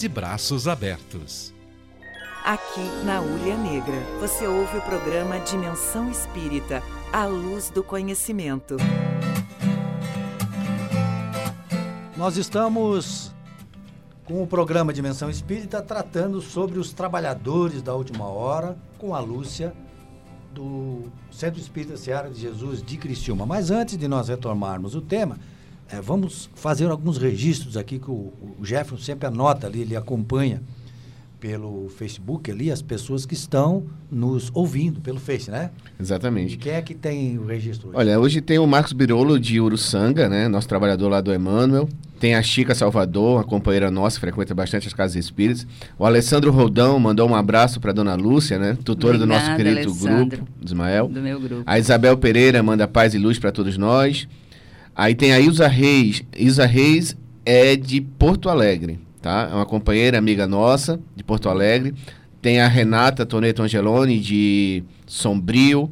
de braços abertos. Aqui na Ulha Negra, você ouve o programa Dimensão Espírita, a luz do conhecimento. Nós estamos com o programa Dimensão Espírita tratando sobre os trabalhadores da última hora com a Lúcia do Centro Espírita Seara de Jesus de Criciúma. Mas antes de nós retomarmos o tema, é, vamos fazer alguns registros aqui que o, o Jefferson sempre anota ali, ele acompanha pelo Facebook ali as pessoas que estão nos ouvindo pelo Face, né? Exatamente. E quem é que tem o registro hoje? Olha, hoje tem o Marcos Birolo de Uruçanga, né? Nosso trabalhador lá do Emmanuel. Tem a Chica Salvador, a companheira nossa, que frequenta bastante as casas espíritas. O Alessandro Roldão mandou um abraço para dona Lúcia, né? Tutora do nosso Obrigada, querido Alessandro. grupo, Ismael. Do meu grupo. A Isabel Pereira manda paz e luz para todos nós. Aí tem a Ilza Reis. Ilza Reis é de Porto Alegre, tá? É uma companheira, amiga nossa, de Porto Alegre. Tem a Renata Toneto Angeloni, de Sombrio.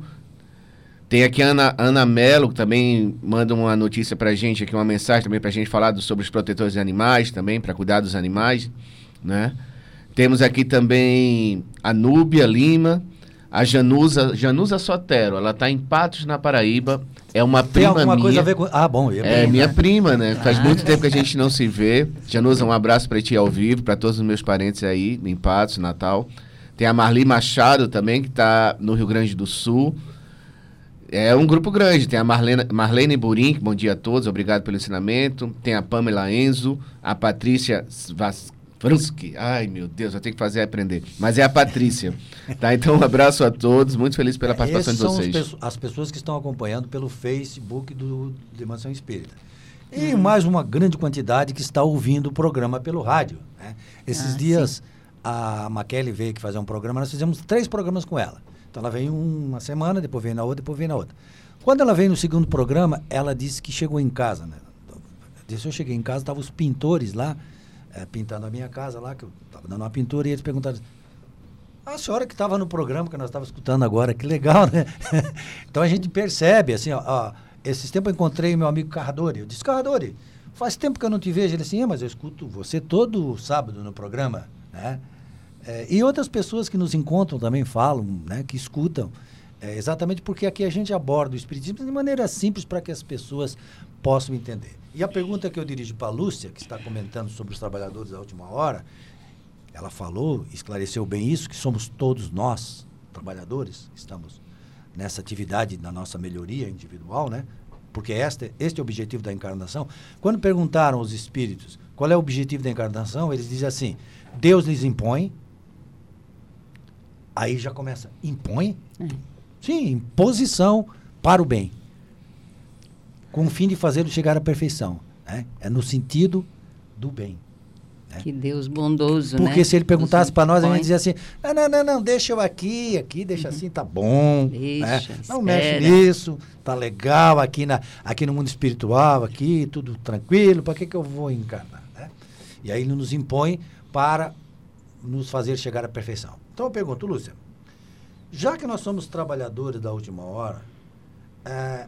Tem aqui a Ana, Ana Mello, que também manda uma notícia pra gente, aqui uma mensagem também pra gente falar sobre os protetores de animais também, para cuidar dos animais, né? Temos aqui também a Núbia Lima, a Janusa, Janusa Sotero, ela tá em Patos, na Paraíba, é uma Tem prima alguma minha. coisa a ver com. Ah, bom, eu É, minha prima, né? Faz Ah. muito tempo que a gente não se vê. Janusa, um abraço pra ti ao vivo, pra todos os meus parentes aí, em Patos, Natal. Tem a Marli Machado também, que tá no Rio Grande do Sul. É um grupo grande. Tem a Marlene, Marlene Burim, que bom dia a todos, obrigado pelo ensinamento. Tem a Pamela Enzo, a Patrícia Svasfransky. Ai, meu Deus, eu tenho que fazer aprender. Mas é a Patrícia. tá? Então, um abraço a todos. Muito feliz pela participação Esses de são vocês. pesso- as pessoas que estão acompanhando pelo Facebook do Dimensão Espírita. E mais uma grande quantidade que está ouvindo o programa pelo rádio. né? Esses Ah, dias a Maquele veio aqui fazer um programa, nós fizemos três programas com ela. Então ela veio uma semana, depois veio na outra, depois veio na outra. Quando ela veio no segundo programa, ela disse que chegou em casa. Né? Disse, eu cheguei em casa, estavam os pintores lá, eh, pintando a minha casa lá, que eu estava dando uma pintura, e eles perguntaram a senhora que estava no programa que nós estávamos escutando agora, que legal, né? então a gente percebe, assim, ó, ó, esses tempos eu encontrei meu amigo Carradori. Eu disse, Carradori, faz tempo que eu não te vejo. Ele assim, é, mas eu escuto você todo sábado no programa, né? É, e outras pessoas que nos encontram também falam, né, que escutam, é, exatamente porque aqui a gente aborda o Espiritismo de maneira simples para que as pessoas possam entender. E a pergunta que eu dirijo para a Lúcia, que está comentando sobre os trabalhadores da última hora, ela falou, esclareceu bem isso, que somos todos nós, trabalhadores, estamos nessa atividade da nossa melhoria individual, né? Porque este, este é o objetivo da encarnação. Quando perguntaram aos espíritos qual é o objetivo da encarnação, eles dizem assim: Deus lhes impõe. Aí já começa, impõe? Sim, imposição para o bem. Com o fim de fazê-lo chegar à perfeição. Né? É no sentido do bem. Que Deus bondoso, Porque né? se ele perguntasse para nós, a gente dizia assim: não, não, não, não, deixa eu aqui, aqui, deixa assim, tá bom. né? Deixa, Não mexe nisso, tá legal aqui, na, aqui no mundo espiritual, aqui, tudo tranquilo, para que, que eu vou encarnar? Né? E aí ele nos impõe para nos fazer chegar à perfeição. Então eu pergunto, Lúcia, já que nós somos trabalhadores da última hora, eh,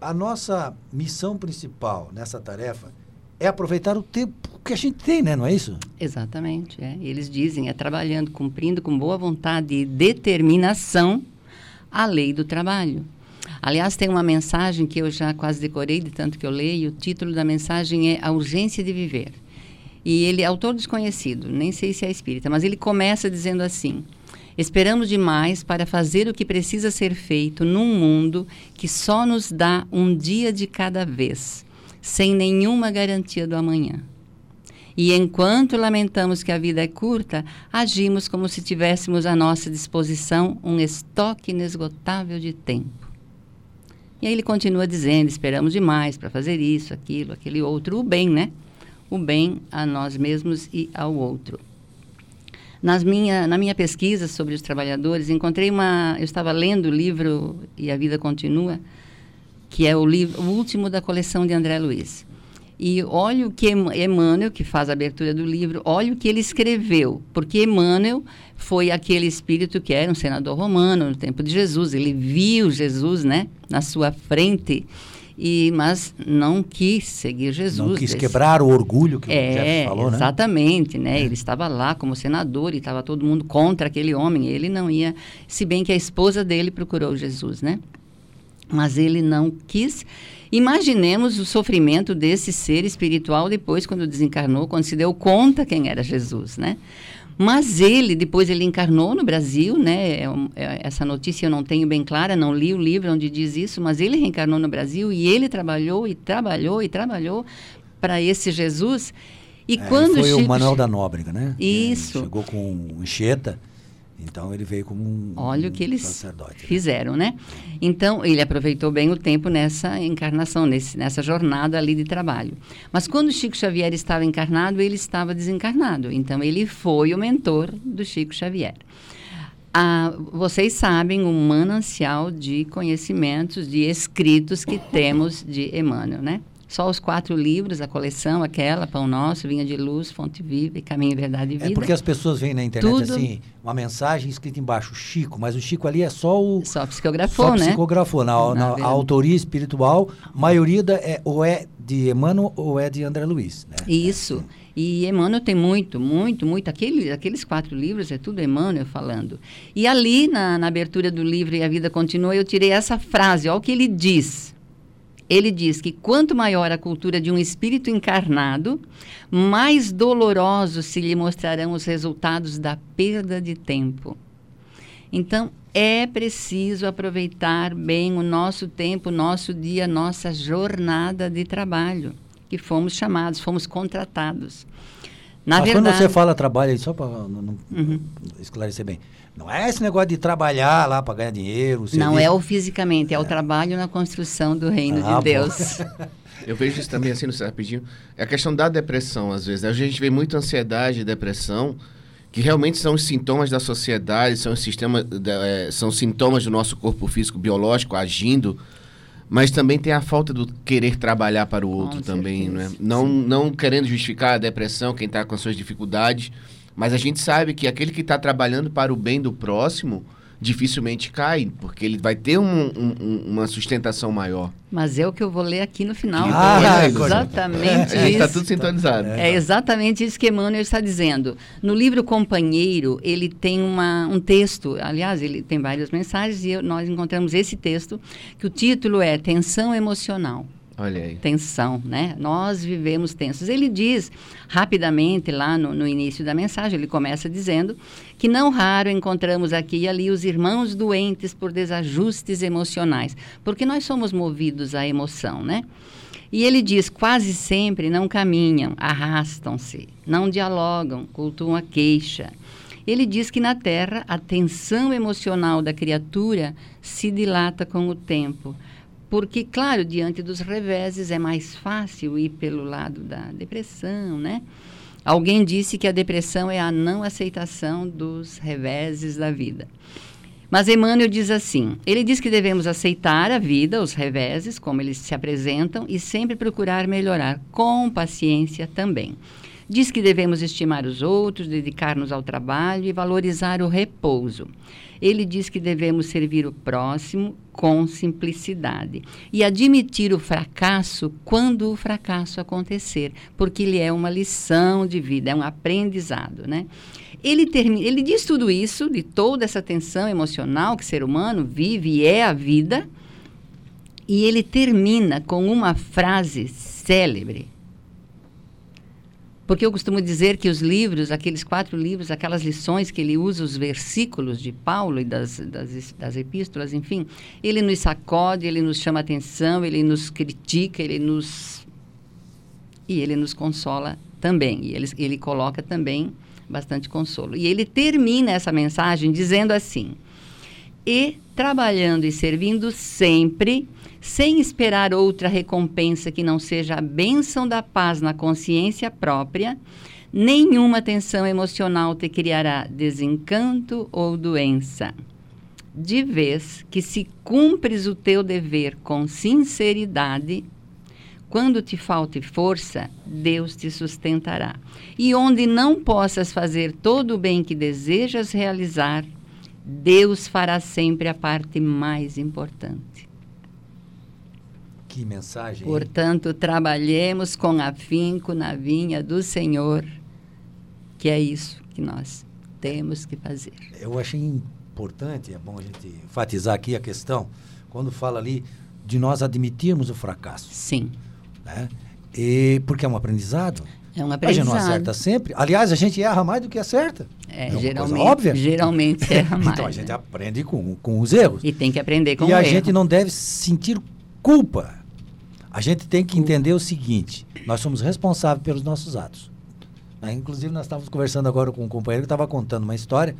a nossa missão principal nessa tarefa é aproveitar o tempo que a gente tem, né? Não é isso? Exatamente. É. Eles dizem, é trabalhando, cumprindo com boa vontade e determinação a lei do trabalho. Aliás, tem uma mensagem que eu já quase decorei, de tanto que eu leio. O título da mensagem é A Urgência de Viver. E ele é autor desconhecido, nem sei se é espírita, mas ele começa dizendo assim: Esperamos demais para fazer o que precisa ser feito num mundo que só nos dá um dia de cada vez, sem nenhuma garantia do amanhã. E enquanto lamentamos que a vida é curta, agimos como se tivéssemos à nossa disposição um estoque inesgotável de tempo. E aí ele continua dizendo: esperamos demais para fazer isso, aquilo, aquele outro, o bem, né? O bem a nós mesmos e ao outro. Nas minha, na minha pesquisa sobre os trabalhadores, encontrei uma. Eu estava lendo o livro E a Vida Continua, que é o, livro, o último da coleção de André Luiz. E olha o que Em- Emmanuel, que faz a abertura do livro, olha o que ele escreveu. Porque Emmanuel foi aquele espírito que era um senador romano no tempo de Jesus. Ele viu Jesus né, na sua frente E, mas não quis seguir Jesus. Não quis desse- quebrar o orgulho que o é, Jeff falou, né? exatamente, né? Ele estava lá como senador e estava todo mundo contra aquele homem. Ele não ia, se bem que a esposa dele procurou Jesus, né? Mas ele não quis. Imaginemos o sofrimento desse ser espiritual depois, quando desencarnou, quando se deu conta quem era Jesus, né? Mas ele, depois ele encarnou no Brasil, né? É é- essa notícia eu não tenho bem clara, não li o livro onde diz isso, mas ele reencarnou no Brasil e ele trabalhou e trabalhou e trabalhou para esse Jesus. E É, quando foi Chico o Manuel da Nóbrega, né? Isso. Ele chegou com enxeta, então ele veio como um, Olha o que eles sacerdote. né? fizeram, né? Então, ele aproveitou bem o tempo nessa encarnação, nesse, nessa jornada ali de trabalho. Mas quando Chico Xavier estava encarnado, ele estava desencarnado. Então, ele foi o mentor do Chico Xavier. Ah, vocês sabem o manancial de conhecimentos, de escritos que temos de Emmanuel, né? Só os quatro livros, a coleção, aquela, Pão Nosso, Vinha de Luz, Fonte Viva e Caminho, Verdade e Vida. É porque as pessoas veem na internet Tudo- assim, uma mensagem escrita embaixo, Chico, mas o Chico ali é só o. Só psicografou, só né? psicografou. Na, Na na- a verdade. autoria espiritual, a maioria da, é, ou é de Emmanuel ou é de André Luiz. Né? Isso. E Emmanuel tem muito, muito, muito. Aquele, aqueles quatro livros é tudo Emmanuel falando. E ali, na, na abertura do livro E a Vida Continua, eu tirei essa frase. Olha o que ele diz. Ele diz que quanto maior a cultura de um espírito encarnado, mais dolorosos se lhe mostrarão os resultados da perda de tempo. Então, é preciso aproveitar bem o nosso tempo, nosso dia, nossa jornada de trabalho, que fomos chamados, fomos contratados. Na mas verdade, Uhum. quando você fala trabalho, só para esclarecer bem, não é esse negócio de trabalhar lá para ganhar dinheiro. não é o fisicamente, é o trabalho na construção do reino Ah, de Deus. Eu vejo isso também assim, no rapidinho. É a questão da depressão, às vezes. né? A gente vê muito ansiedade e depressão, que realmente são os sintomas da sociedade, são, os é, são sintomas do nosso corpo físico biológico agindo, mas também tem a falta do querer trabalhar para o outro também, certeza. né? Não, não querendo justificar a depressão, quem está com as suas dificuldades, mas a gente sabe que aquele que está trabalhando para o bem do próximo dificilmente cai, porque ele vai ter um- um- um- uma sustentação maior. Mas é o que eu vou ler aqui no final. Ah, é exatamente A gente está isso. tudo sintonizado. É exatamente isso que Emmanuel está dizendo. No livro Companheiro, ele tem uma, um texto, aliás, ele tem várias mensagens, e nós encontramos esse texto, que o título é Tensão Emocional. Olha aí. Tensão, né? Nós vivemos tensos. Ele diz rapidamente lá no, no início da mensagem, ele começa dizendo que não raro encontramos aqui e ali os irmãos doentes por desajustes emocionais, porque nós somos movidos à emoção, né? E ele diz: quase sempre não caminham, arrastam-se, não dialogam, cultuam a queixa. Ele diz que na Terra a tensão emocional da criatura se dilata com o tempo. Porque, claro, diante dos reveses é mais fácil ir pelo lado da depressão, né? Alguém disse que a depressão é a não aceitação dos reveses da vida. Mas Emmanuel diz assim: ele diz que devemos aceitar a vida, os reveses, como eles se apresentam, e sempre procurar melhorar, com paciência também. Diz que devemos estimar os outros, dedicar-nos ao trabalho e valorizar o repouso. Ele diz que devemos servir o próximo com simplicidade e admitir o fracasso quando o fracasso acontecer, porque ele é uma lição de vida, é um aprendizado, né? Ele, termina, ele diz tudo isso, de toda essa tensão emocional que o ser humano vive e é a vida, e ele termina com uma frase célebre. Porque eu costumo dizer que os livros, aqueles quatro livros, aquelas lições que ele usa, os versículos de Paulo e das, das, das epístolas, enfim, ele nos sacode, ele nos chama atenção, ele nos critica, ele nos. E ele nos consola também. E ele, ele coloca também bastante consolo. E ele termina essa mensagem dizendo assim: E trabalhando e servindo sempre, sem esperar outra recompensa que não seja a bênção da paz na consciência própria, nenhuma tensão emocional te criará desencanto ou doença. De vez que se cumpres o teu dever com sinceridade, quando te falte força, Deus te sustentará. E onde não possas fazer todo o bem que desejas realizar, Deus fará sempre a parte mais importante. Que mensagem. hein? Portanto, trabalhemos com afinco na vinha do Senhor, que é isso que nós temos que fazer. Eu achei importante, é bom a gente enfatizar aqui a questão, quando fala ali de nós admitirmos o fracasso. Sim, Né? E porque é um aprendizado. É um A gente não aprendizado. acerta sempre. Aliás, a gente erra mais do que acerta. É, coisa geralmente, óbvia. geralmente erra mais. então a gente né? aprende com, com os erros. E tem que aprender com e o a erro. gente não deve sentir culpa. A gente tem que entender o seguinte: nós somos responsáveis pelos nossos atos. Né? Inclusive, nós estávamos conversando agora com um companheiro que estava contando uma história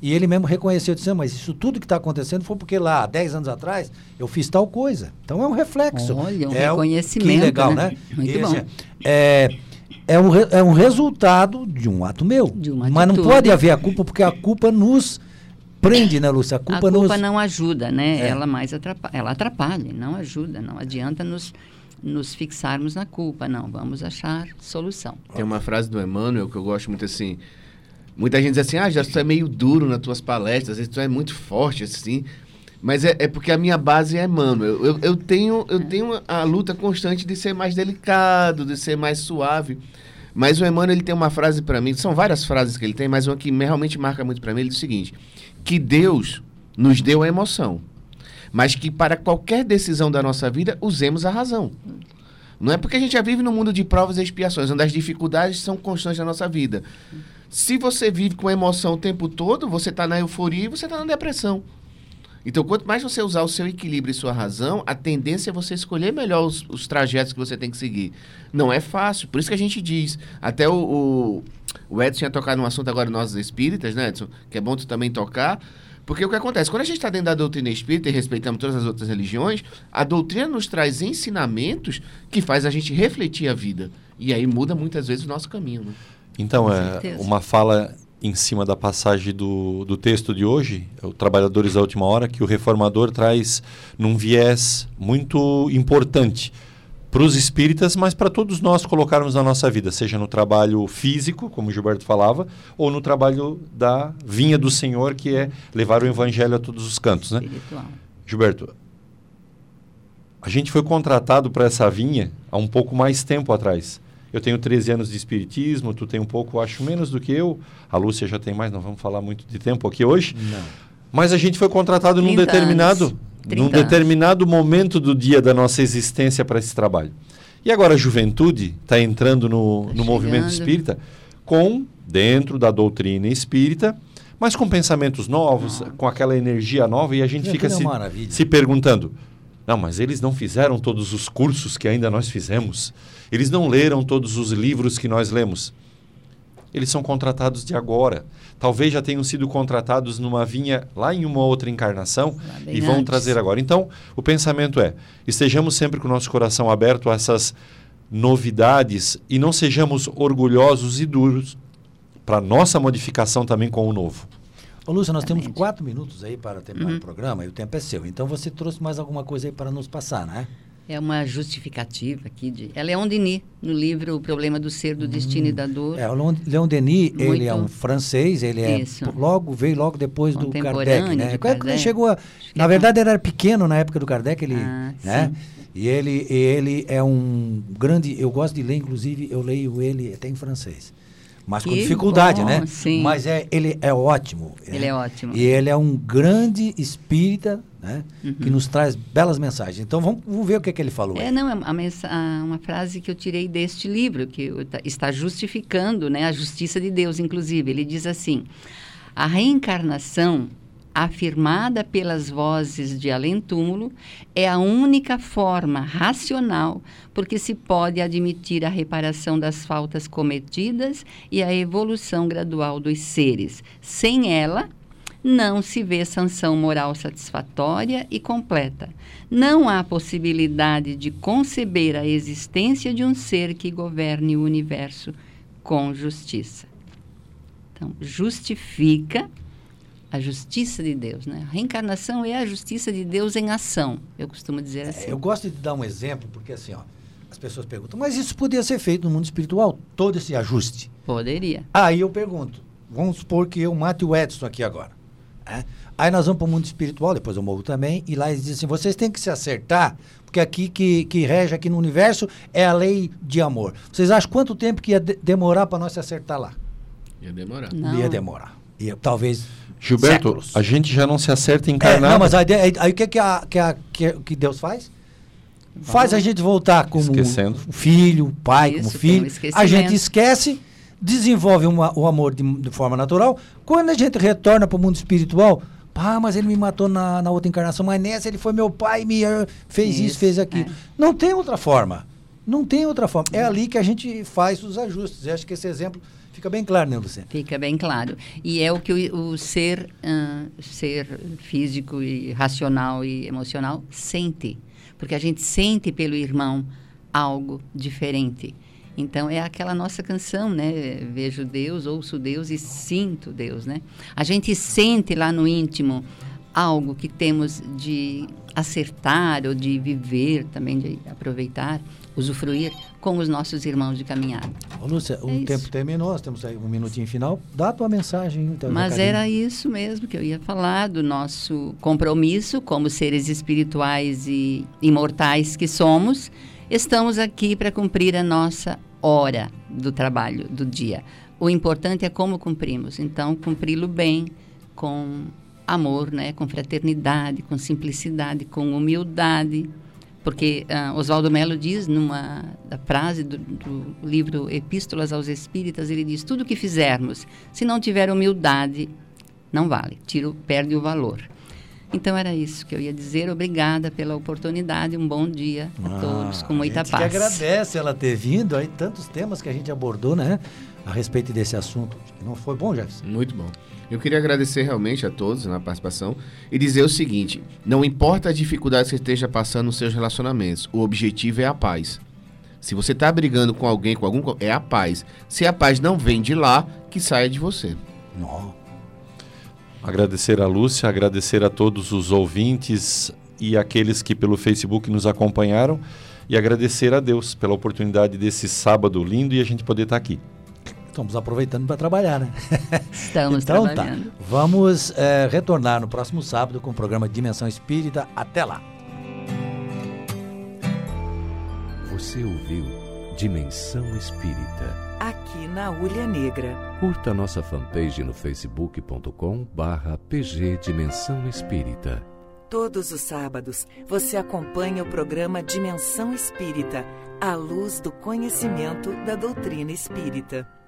e ele mesmo reconheceu, disse, "Ah, mas isso tudo que está acontecendo foi porque lá, 10 anos atrás, eu fiz tal coisa. Então é um reflexo. Olha, um é o- reconhecimento, Que legal, né? né? Muito E, bom. assim, é, é, um, re- é um resultado de um ato meu. De uma mas não pode haver a culpa, porque a culpa nos prende, né, Lúcia? A A culpa, culpa nos... não ajuda, né? É. Ela mais atrapalha, ela atrapalha, não ajuda, não adianta nos, nos fixarmos na culpa, não. Vamos achar solução. Tem uma frase do Emmanuel que eu gosto muito assim. Muita gente diz assim, ah, já tu é meio duro nas tuas palestras, às vezes tu é muito forte, assim. Mas é, é porque a minha base é Emmanuel. Eu, eu, eu tenho, eu tenho a luta constante de ser mais delicado, de ser mais suave. Mas o Emmanuel ele tem uma frase para mim, são várias frases que ele tem, mas uma que me- realmente marca muito para mim, ele diz o seguinte: que Deus nos deu a emoção, mas que para qualquer decisão da nossa vida usemos a razão. Não é porque a gente já vive num mundo de provas e expiações, onde as dificuldades são constantes na nossa vida. Se você vive com emoção o tempo todo, você está na euforia e você está na depressão. Então, quanto mais você usar o seu equilíbrio e sua razão, a tendência é você escolher melhor os, os trajetos que você tem que seguir. Não é fácil. Por isso que a gente diz. Até o, o, o Edson ia tocar num assunto agora, nós espíritas, né, Edson? Que é bom tu também tocar. Porque o que acontece? Quando a gente está dentro da doutrina espírita e respeitamos todas as outras religiões, a doutrina nos traz ensinamentos que faz a gente refletir a vida. E aí muda muitas vezes o nosso caminho. Né? Então, Com é certeza. uma fala em cima da passagem do, do texto de hoje, é o Trabalhadores da Última Hora, que o reformador traz num viés muito importante para os espíritas, mas para todos nós colocarmos na nossa vida, seja no trabalho físico, como o Gilberto falava, ou no trabalho da vinha do Senhor, que é levar o evangelho a todos os cantos, né? Espiritual. Gilberto, a gente foi contratado para essa vinha há um pouco mais tempo atrás. Eu tenho 13 anos de espiritismo, tu tem um pouco, acho, menos do que eu. A Lúcia já tem mais, não vamos falar muito de tempo aqui hoje. Não. Mas a gente foi contratado num 30 determinado, anos. 30 num anos. determinado momento do dia da nossa existência para esse trabalho. E agora a juventude está entrando no, Tá no movimento espírita com, dentro da doutrina espírita, mas com pensamentos novos, com aquela energia nova, e a gente É, fica é se, maravilha. se perguntando: não, mas eles não fizeram todos os cursos que ainda nós fizemos, eles não leram todos os livros que nós lemos. Eles são contratados de agora. Talvez já tenham sido contratados numa vinha lá em uma outra encarnação e vão antes. trazer agora. Então, o pensamento é: estejamos sempre com o nosso coração aberto a essas novidades e não sejamos orgulhosos e duros para nossa modificação também com o novo. Ô, Lúcia, nós temos quatro minutos aí para terminar Uhum. o programa e o tempo é seu. Então você trouxe mais alguma coisa aí para nos passar, né? É uma justificativa aqui de. É Leon Denis, no livro O Problema do Ser, do Destino e da Dor. É, o Leon, Denis, ele Muito- é um francês, ele é Isso. logo veio logo depois do Kardec, né? de ele Kardec. chegou, a, que na é verdade ele era pequeno na época do Kardec, ele, Ah, né? sim. E ele, ele é um grande, eu gosto de ler, inclusive eu leio ele até em francês. Mas com Que dificuldade, bom, né? sim. Mas é, ele é ótimo. Ele né? é ótimo. E ele é um grande espírita, né? Uhum. Que nos traz belas mensagens. Então vamos, vamos ver o que, é que ele falou. aí. É, não, é uma, uma frase que eu tirei deste livro, que está justificando né, a justiça de Deus, inclusive. Ele diz assim: a reencarnação, afirmada pelas vozes de além-túmulo, é a única forma racional porque se pode admitir a reparação das faltas cometidas e a evolução gradual dos seres. Sem ela, não se vê sanção moral satisfatória e completa. Não há possibilidade de conceber a existência de um ser que governe o universo com justiça. Então, justifica a justiça de Deus, né? A reencarnação é a justiça de Deus em ação. Eu costumo dizer assim. É, Eu gosto de dar um exemplo, porque assim, ó, as pessoas perguntam, mas isso podia ser feito no mundo espiritual, todo esse ajuste. Poderia. Aí eu pergunto, vamos supor que eu mate o Edson aqui agora. Né? Aí nós vamos para o mundo espiritual, depois eu morro também, e lá eles dizem assim: vocês têm que se acertar, porque aqui que, que rege aqui no universo é a lei de amor. Vocês acham quanto tempo que ia de demorar para nós se acertar lá? Ia demorar. Não. Ia demorar. Ia, talvez. Gilberto, séculos. a gente já não se acerta É, encarnado. não, mas aí, aí, aí o que, que, a, que, a, que, que Deus faz? Faz a gente voltar como Esquecendo. filho, pai, Isso, como filho. A esquecimento. gente esquece, desenvolve uma- o amor de, de forma natural. Quando a gente retorna para o mundo espiritual, pá, mas ele me matou na, na outra encarnação, mas nessa ele foi meu pai, me eh, fez isso, Isso, fez aquilo. é. Não tem outra forma. Não tem outra forma. É ali que a gente faz os ajustes. Eu acho que esse exemplo fica bem claro, né, Luciano? Fica bem claro. E é o que o, o ser, ah, ser físico e racional e emocional sente. Porque a gente sente pelo irmão algo diferente. Então é aquela nossa canção, né? Vejo Deus, ouço Deus e sinto Deus, né? A gente sente lá no íntimo algo que temos de acertar ou de viver, também de aproveitar, usufruir com os nossos irmãos de caminhada. Ô, Lúcia, o É tempo terminou, nós temos aí um minutinho final. Dá a tua mensagem. Então, Mas era isso mesmo que eu ia falar, do nosso compromisso como seres espirituais e imortais que somos. Estamos aqui para cumprir a nossa hora do trabalho, do dia. O importante é como cumprimos. Então, cumpri-lo bem, com amor, né? com fraternidade, com simplicidade, com humildade. Porque ah, Oswaldo Melo diz numa da frase do, do livro Epístolas aos Espíritas, ele diz: tudo que fizermos, se não tiver humildade, não vale, tiro, perde o valor. Então era isso que eu ia dizer. Obrigada pela oportunidade. Um bom dia a todos, com muita Ah, a gente paz. que agradece ela ter vindo aí, tantos temas que a gente abordou, né? A respeito desse assunto. Não foi bom, Jefferson? Muito bom. Eu queria agradecer realmente a todos na participação e dizer o seguinte: não importa as dificuldades que esteja passando nos seus relacionamentos, o objetivo é a paz. Se você está brigando com alguém, com algum, é a paz. Se a paz não vem de lá, que saia de você. Não. Agradecer a Lúcia, agradecer a todos os ouvintes e aqueles que pelo Facebook nos acompanharam e agradecer a Deus pela oportunidade desse sábado lindo e a gente poder estar aqui. Estamos aproveitando para trabalhar, né? Estamos então tá. trabalhando. Vamos eh, retornar no próximo sábado com o programa Dimensão Espírita. Até lá. Você ouviu Dimensão Espírita. Aqui na Ulha Negra. Curta nossa fanpage no facebook.com barra pg Dimensão Espírita. Todos os sábados você acompanha o programa Dimensão Espírita, à luz do conhecimento da doutrina espírita.